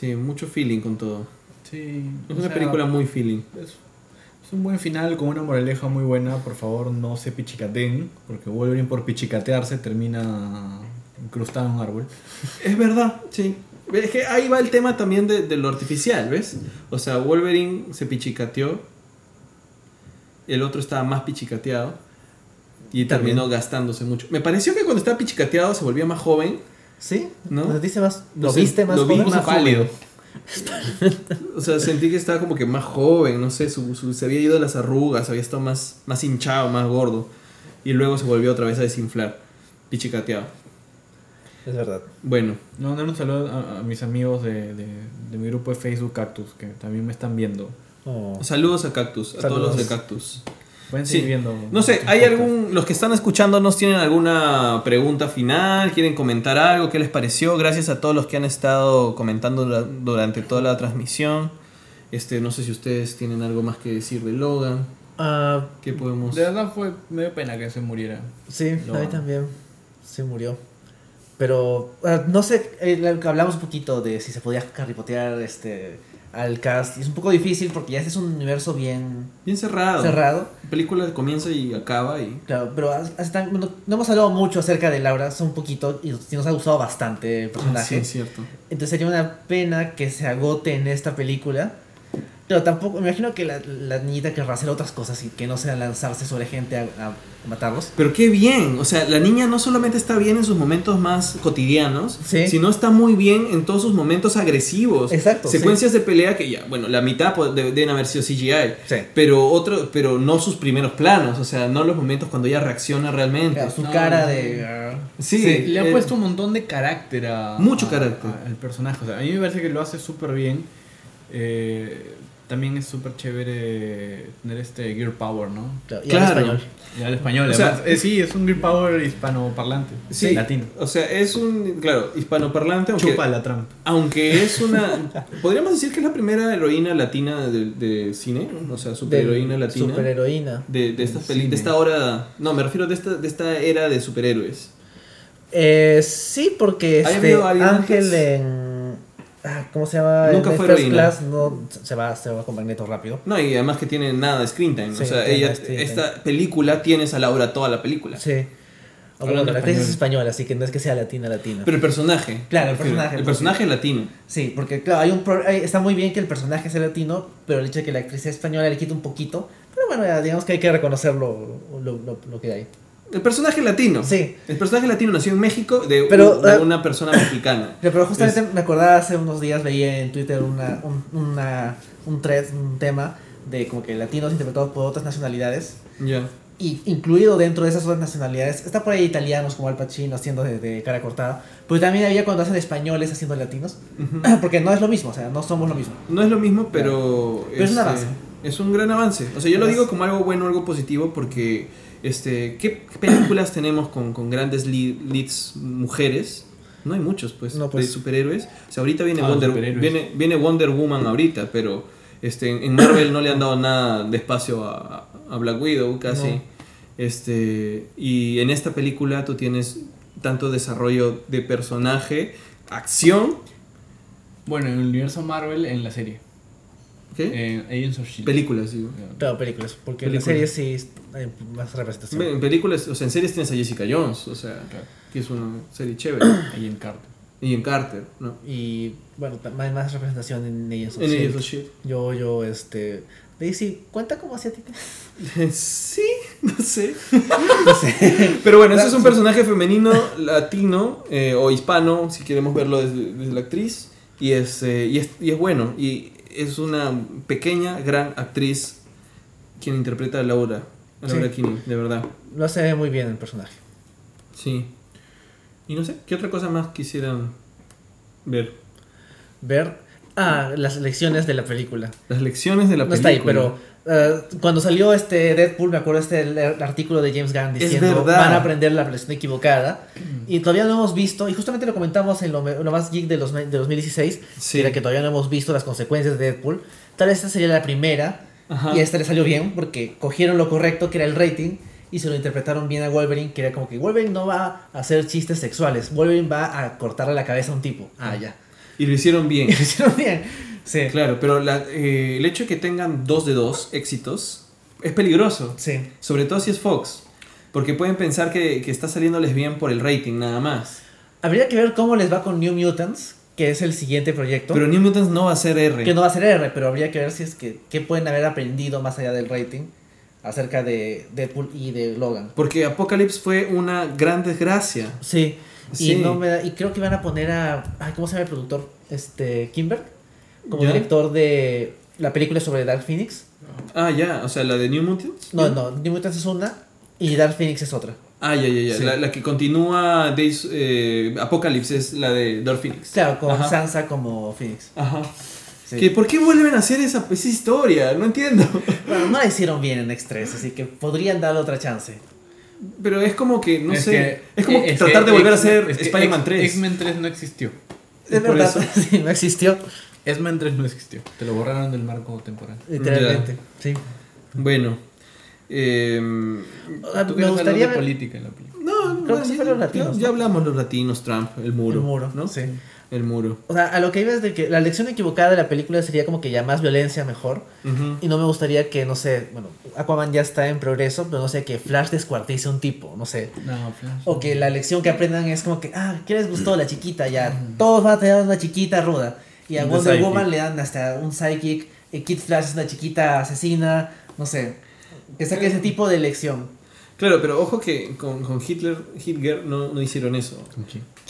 Sí, mucho feeling con todo. Sí. Es una sea, película muy feeling. Es, es un buen final con una moraleja muy buena. Por favor, no se pichicateen, porque Wolverine por pichicatearse termina incrustado en un árbol. Es verdad, sí. Es que ahí va el tema también de, de lo artificial, ¿ves? O sea, Wolverine se pichicateó, el otro estaba más pichicateado y También. terminó gastándose mucho. Me pareció que cuando estaba pichicateado se volvía más joven. ¿Sí? ¿No? ¿Lo viste más, Lo lo viste más lo joven? más pálido. O sea, sentí que estaba como que más joven, no sé, su, su- se había ido las arrugas, había estado más, más hinchado, más gordo. Y luego se volvió otra vez a desinflar, pichicateado. Es verdad. Bueno, No, no un saludo a, a mis amigos de, de, de mi grupo de Facebook Cactus, que también me están viendo. Oh. saludos a Cactus, a todos los de Cactus. Pueden Sí. viendo. No sé, ¿hay podcasts. algún, los que están escuchándonos tienen alguna pregunta final? ¿Quieren comentar algo? ¿Qué les pareció? Gracias a todos los que han estado comentando dura- durante toda la transmisión. Este, no sé si ustedes tienen algo más que decir de Logan. Ah, ¿Qué podemos...? De verdad fue, me dio pena que se muriera. sí, Lo a mí también. Se murió. Pero, ah, no sé, eh, la- hablamos un poquito de si se podía carripotear este, al cast. Y es un poco difícil porque ya este es un universo bien Bien cerrado. cerrado. La película comienza y acaba y... Claro, pero tan- bueno, no hemos hablado mucho acerca de Laura, son un poquito, y nos ha gustado bastante el Ah, personaje. sí, es cierto. Entonces sería una pena que se agote en esta película. Pero tampoco, me imagino que la, la niñita querrá hacer otras cosas y que no sea lanzarse sobre gente a, a matarlos. Pero qué bien, o sea, la niña no solamente está bien en sus momentos más cotidianos, Sí. sino está muy bien en todos sus momentos agresivos. Exacto, Secuencias de pelea que ya, bueno, la mitad de- deben haber sido CGI. Sí. Pero otro, pero no sus primeros planos, o sea, no los momentos cuando ella reacciona realmente. Claro, su No, cara no, de... ah, Sí, Sí, le ha eh, puesto un montón de carácter a. Mucho a- carácter. a- al personaje. O sea, a mí me parece que lo hace súper bien. Eh, también es súper chévere tener este Gear Power, ¿no? claro, y Claro. al español. Y al español, O sea, además. Eh, sí, es un Gear Power hispanoparlante. Sí, Latino. O sea, es un, claro, hispanoparlante, aunque, Chupa la Trump. aunque es una, podríamos decir que es la primera heroína latina de, de cine, o sea, superheroína latina. Superheroína. de, de, estas peli- de esta hora, no, me refiero de esta, de esta era de superhéroes. Eh, sí, porque ¿Ha este Ángel antes? en... ah, ¿Cómo se llama? Nunca en fue First heroína. Class no, se, va, se va con Magneto rápido. No, y además que tiene nada de screen time. Sí, o sea, ella, time. esta película tienes a Laura toda la película. Sí. Hablando bueno, la actriz es español. española, así que no es que sea latina, latina. Pero el personaje. Claro, el personaje, El personaje es latino. Sí, porque claro, hay un pro- hay- está muy bien que el personaje sea latino, pero el hecho de que la actriz sea española le quita un poquito. Pero bueno, ya, digamos que hay que reconocer lo, lo, lo- lo que hay. El personaje latino. Sí. El personaje latino nació en México de, Pero, un- de eh, una persona mexicana. Pero, justamente me acordaba hace unos días, veía en Twitter una, un, una, un thread, un tema de como que latinos interpretados por otras nacionalidades. Ya. Y incluido dentro de esas otras nacionalidades, está por ahí italianos como Al Pacino haciendo de, de cara cortada, pero también había cuando hacen españoles haciendo latinos, Ujú. porque no es lo mismo, o sea, no somos lo mismo. No es lo mismo, pero. Pero es un este, avance. Es un gran avance. O sea, yo lo digo como algo bueno, algo positivo, porque. Este, ¿Qué películas tenemos con, con grandes lead- leads mujeres? No hay muchos, pues, No, pues. de superhéroes. O sea, ahorita viene, Ah, Wonder, viene, viene Wonder Woman ahorita, pero este, en- en Marvel no le han dado nada de espacio a, a Black Widow casi. No. Este, y en esta película tú tienes tanto desarrollo de personaje, acción, Bueno, en el universo Marvel, en la serie. ¿Qué? En Agents of Shield. películas, digo. Claro, películas, porque Películas. en series sí hay más representación. En películas, o sea, en series tienes a Jessica Jones, o sea, Claro. que es una serie chévere. Agent Carter. y en Carter, ¿no? Y bueno, hay más representación en Agents of En S.H.I.E.L.D.. Agents of Shield. Yo, yo, este. Daisy, ¿cuenta como asiática? Sí, no sé. No sé. Pero bueno, ese es un personaje femenino, latino eh, o hispano, si queremos verlo desde, desde la actriz. Y es, eh, y, es, y es bueno. Y es una pequeña, gran actriz quien interpreta a Laura. A Laura Sí. Kinney, de verdad. Lo hace muy bien el personaje. Sí. Y no sé, ¿qué otra cosa más quisieran ver? Ver. Ah, las lecciones de la película. Las lecciones de la no película. está ahí, pero eh, cuando salió este Deadpool, me acuerdo este el, el artículo de James Gunn diciendo van a aprender la lección equivocada. Y todavía no hemos visto, y justamente lo comentamos en lo, lo más geek de, los, de 2016, Sí. era que todavía no hemos visto las consecuencias de Deadpool. Tal vez esta sería la primera, Ajá. y esta le salió bien, porque cogieron lo correcto, que era el rating, y se lo interpretaron bien a Wolverine, que era como que Wolverine no va a hacer chistes sexuales, Wolverine va a cortarle la cabeza a un tipo. Ah, ya. Y lo hicieron bien. Y lo hicieron bien. Sí. Claro, pero la- eh, el hecho de que tengan dos de dos éxitos es peligroso. Sí. Sobre todo si es Fox. Porque pueden pensar que, que está saliéndoles bien por el rating nada más. Habría que ver cómo les va con New Mutants, que es el siguiente proyecto. Pero New Mutants no va a ser R. que no va a ser R, pero habría que ver si es que qué pueden haber aprendido más allá del rating acerca de Deadpool y de Logan. Porque Apocalypse fue una gran desgracia. Sí. Sí. Y no me da- y creo que van a poner a ay, ¿cómo se llama el productor? Este Kimber como ¿Ya? director de la película sobre Dark Phoenix. Ah, ya, o sea, la de New Mutants. No, no, New Mutants es una y Dark Phoenix es otra. Ah, ya, ya, ya. Sí. La, la que continúa Days, eh, Apocalypse es la de Dark Phoenix. Claro, con Ajá. Sansa como Phoenix. Ajá. Sí. ¿Que ¿Por qué vuelven a hacer esa, esa historia? No entiendo. Bueno, no la hicieron bien en X3, así que podrían darle otra chance. Pero es como que, no Es sé. que- es como es tratar que de volver a hacer Spider-Man X- 3. X-Men 3 no existió. Es por verdad, eso. sí, no existió, X-Men 3 no existió. Te lo borraron del marco temporal. literalmente. Sí. Bueno. Tú me gustaría ver- política en la película. no, Creo no, que sí ya- ya- latinos, Ya, ¿no? hablamos los latinos, Trump, el muro. El muro, ¿no? sí. El muro. O sea, a lo que iba es de que la lección equivocada de la película sería como que ya más violencia mejor. Y no me gustaría que, no sé, bueno, Aquaman ya está en progreso, pero no sé, que Flash descuartice a un tipo, no sé. No, Flash. O que la lección que aprendan es como que, ah, ¿qué les gustó? La chiquita, ya. Todos van a tener una chiquita ruda. Y a Wonder. Woman le dan hasta un psychic. Y Kid Flash es una chiquita asesina, no sé. Que saque ese tipo de lección. Claro, pero ojo que con, con Hitler, Hitler no, no hicieron eso.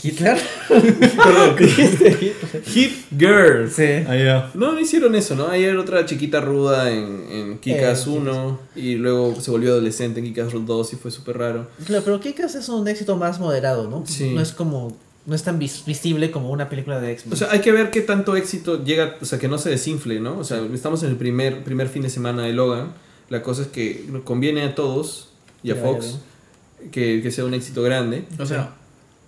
¿Hitler? Perdón. Hitler. sí. Ah, ya. No, no hicieron eso, ¿no? Ayer otra chiquita ruda en, en Kikas Eh, 1 y luego se volvió adolescente en Kikas 2 y fue súper raro. Claro, pero Kikas es un éxito más moderado, ¿no? Sí. No es como. No es tan vis- visible como una película de X-Men. O sea, hay que ver qué tanto éxito llega, o sea, que no se desinfle, ¿no? O sea, estamos en el primer, primer fin de semana de Logan. La cosa es que conviene a todos y a Que Fox que, que sea un éxito grande. O sea,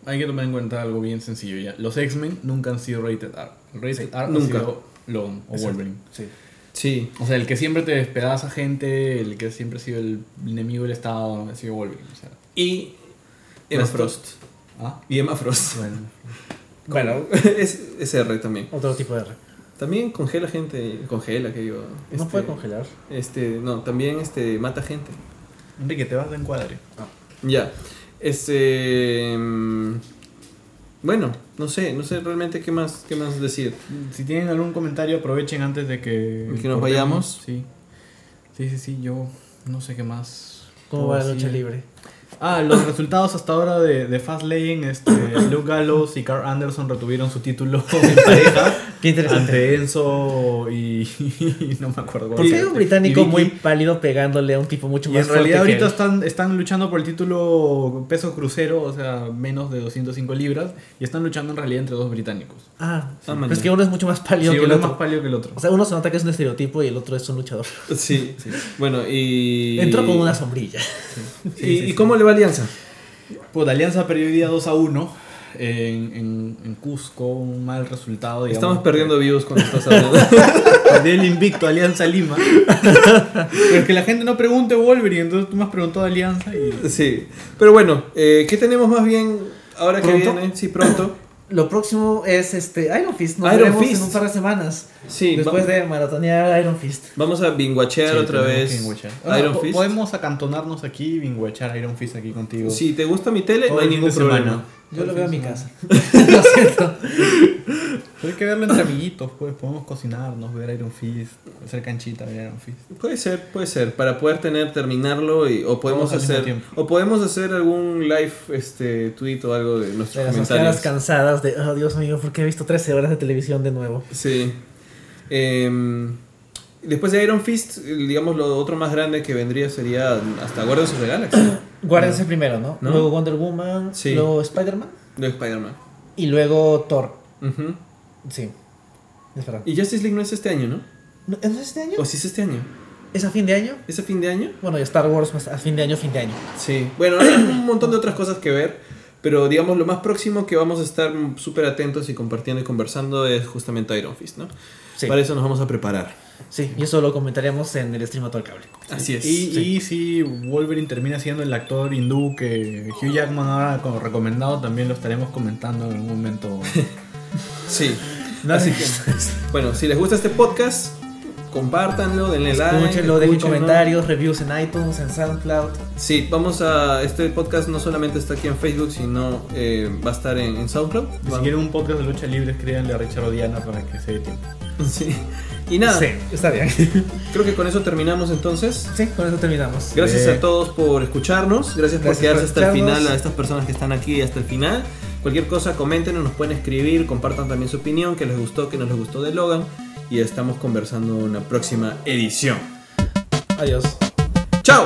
hay que tomar en cuenta algo bien sencillo ya. Los X-Men nunca han sido rated R. Rated Sí, R nunca. ha sido Logan o Exacto. Wolverine. sí. Sí. O sea, el que siempre te despedaza gente, el que siempre ha sido el enemigo del Estado, ha sido Wolverine. O sea, Y Emma Frost. ¿Ah? Y Emma Frost. Bueno. Bueno, es, es R también. otro tipo de R. También congela gente. Congela, que digo. No este, puede congelar. Este, no, también este, mata gente. Enrique, te vas de encuadre. Ya. Este. mm, Bueno, no sé, no sé realmente qué más, qué más decir. Si tienen algún comentario, aprovechen antes de que... Que nos cortemos. vayamos. Sí. Sí, sí, sí, yo no sé qué más. ¿Cómo va la lucha libre? Ah, los resultados hasta ahora de, de Fast Lane, este, Luke Gallows y Carl Anderson retuvieron su título en pareja Qué interesante. ante Enzo y, y no me acuerdo. ¿Por qué un británico Y muy pálido pegándole a un tipo mucho Y más en realidad fuerte que ahorita él? están, están luchando por el título peso crucero, o sea, menos de 205 libras, y están luchando en realidad entre dos británicos. Ah, sí. Pero es ya. que uno es mucho más pálido Sí, que el uno es otro. más pálido que el otro. O sea, uno se nota que es un estereotipo y el otro es un luchador. Sí, Bueno, y. Entró con una sombrilla. ¿Y, y cómo le va Alianza? Pues Alianza perdió hoy día 2 a 1 en, en, en Cusco, un mal resultado. digamos. Estamos perdiendo views cuando estás hablando. Perdió el invicto Alianza Lima. Pero es que la gente no pregunte Wolverine, entonces tú me has preguntado Alianza y... sí. Pero bueno, eh, ¿qué tenemos más bien ahora que ¿Pronto? viene? Sí, pronto. Lo próximo es este Iron Fist. Nos Iron Fist. en un par de semanas. Sí, Después de maratonear Iron Fist. vamos a binguachear Sí, otra vez Iron Fist. Podemos acantonarnos aquí y binguechar Iron Fist aquí contigo. Si te gusta mi tele, no hay ningún de semana. Yo lo veo en mi casa. Lo siento. Pero hay que verlo entre amiguitos, pues podemos cocinarnos, ver Iron Fist, hacer canchita, ver Iron Fist. Puede ser, puede ser, para poder tener, terminarlo y, o podemos hacer o podemos hacer algún live este tweet o algo de De nuestros las caras comentarios. cansadas de, oh Dios mío, ¿por qué he visto 13 horas de televisión de nuevo? Sí. Em, después de Iron Fist, digamos lo otro más grande que vendría sería hasta Guardians of the Galaxy, Guardians el primero, ¿no? ¿No? Luego Wonder Woman, Sí. luego Spider-Man de Spider-Man. y luego Thor. Ujú. Sí. Es verdad. Y Justice League no es este año, ¿no? ¿No ¿Es este año? ¿O sí es este año? ¿Es a fin de año? ¿Es a fin de año? Bueno, y Star Wars pues, a fin de año, fin de año. Sí. Bueno, hay un montón de otras cosas que ver. Pero digamos, lo más próximo que vamos a estar súper atentos y compartiendo y conversando es justamente Iron Fist, ¿no? Sí. Para eso nos vamos a preparar. Sí, y eso lo comentaremos en el stream a todo el cable. Así es. Y, Sí. y si Wolverine termina siendo el actor hindú que Hugh Jackman ahora como recomendado, también lo estaremos comentando en un momento. Sí. No, Así sí. que, bueno, si les gusta este podcast, compártanlo, denle like. Escúchenlo, dejen comentarios, reviews en iTunes, en SoundCloud. Sí, vamos a. Este podcast no solamente está aquí en Facebook, sino eh, va a estar en, en SoundCloud. si quieren un podcast de lucha libre, escríbanle a Richard Odiana para que se dé tiempo. Sí. Y nada, Sí, está bien. creo que con eso terminamos entonces. sí, con eso terminamos. Gracias Eh, a todos por escucharnos. Gracias, por quedarse hasta el final, a estas personas que están aquí hasta el final. Cualquier cosa, comenten, nos pueden escribir, compartan también su opinión, que les gustó, que no les gustó de Logan. Y estamos conversando en una próxima edición. Adiós. ¡Chao!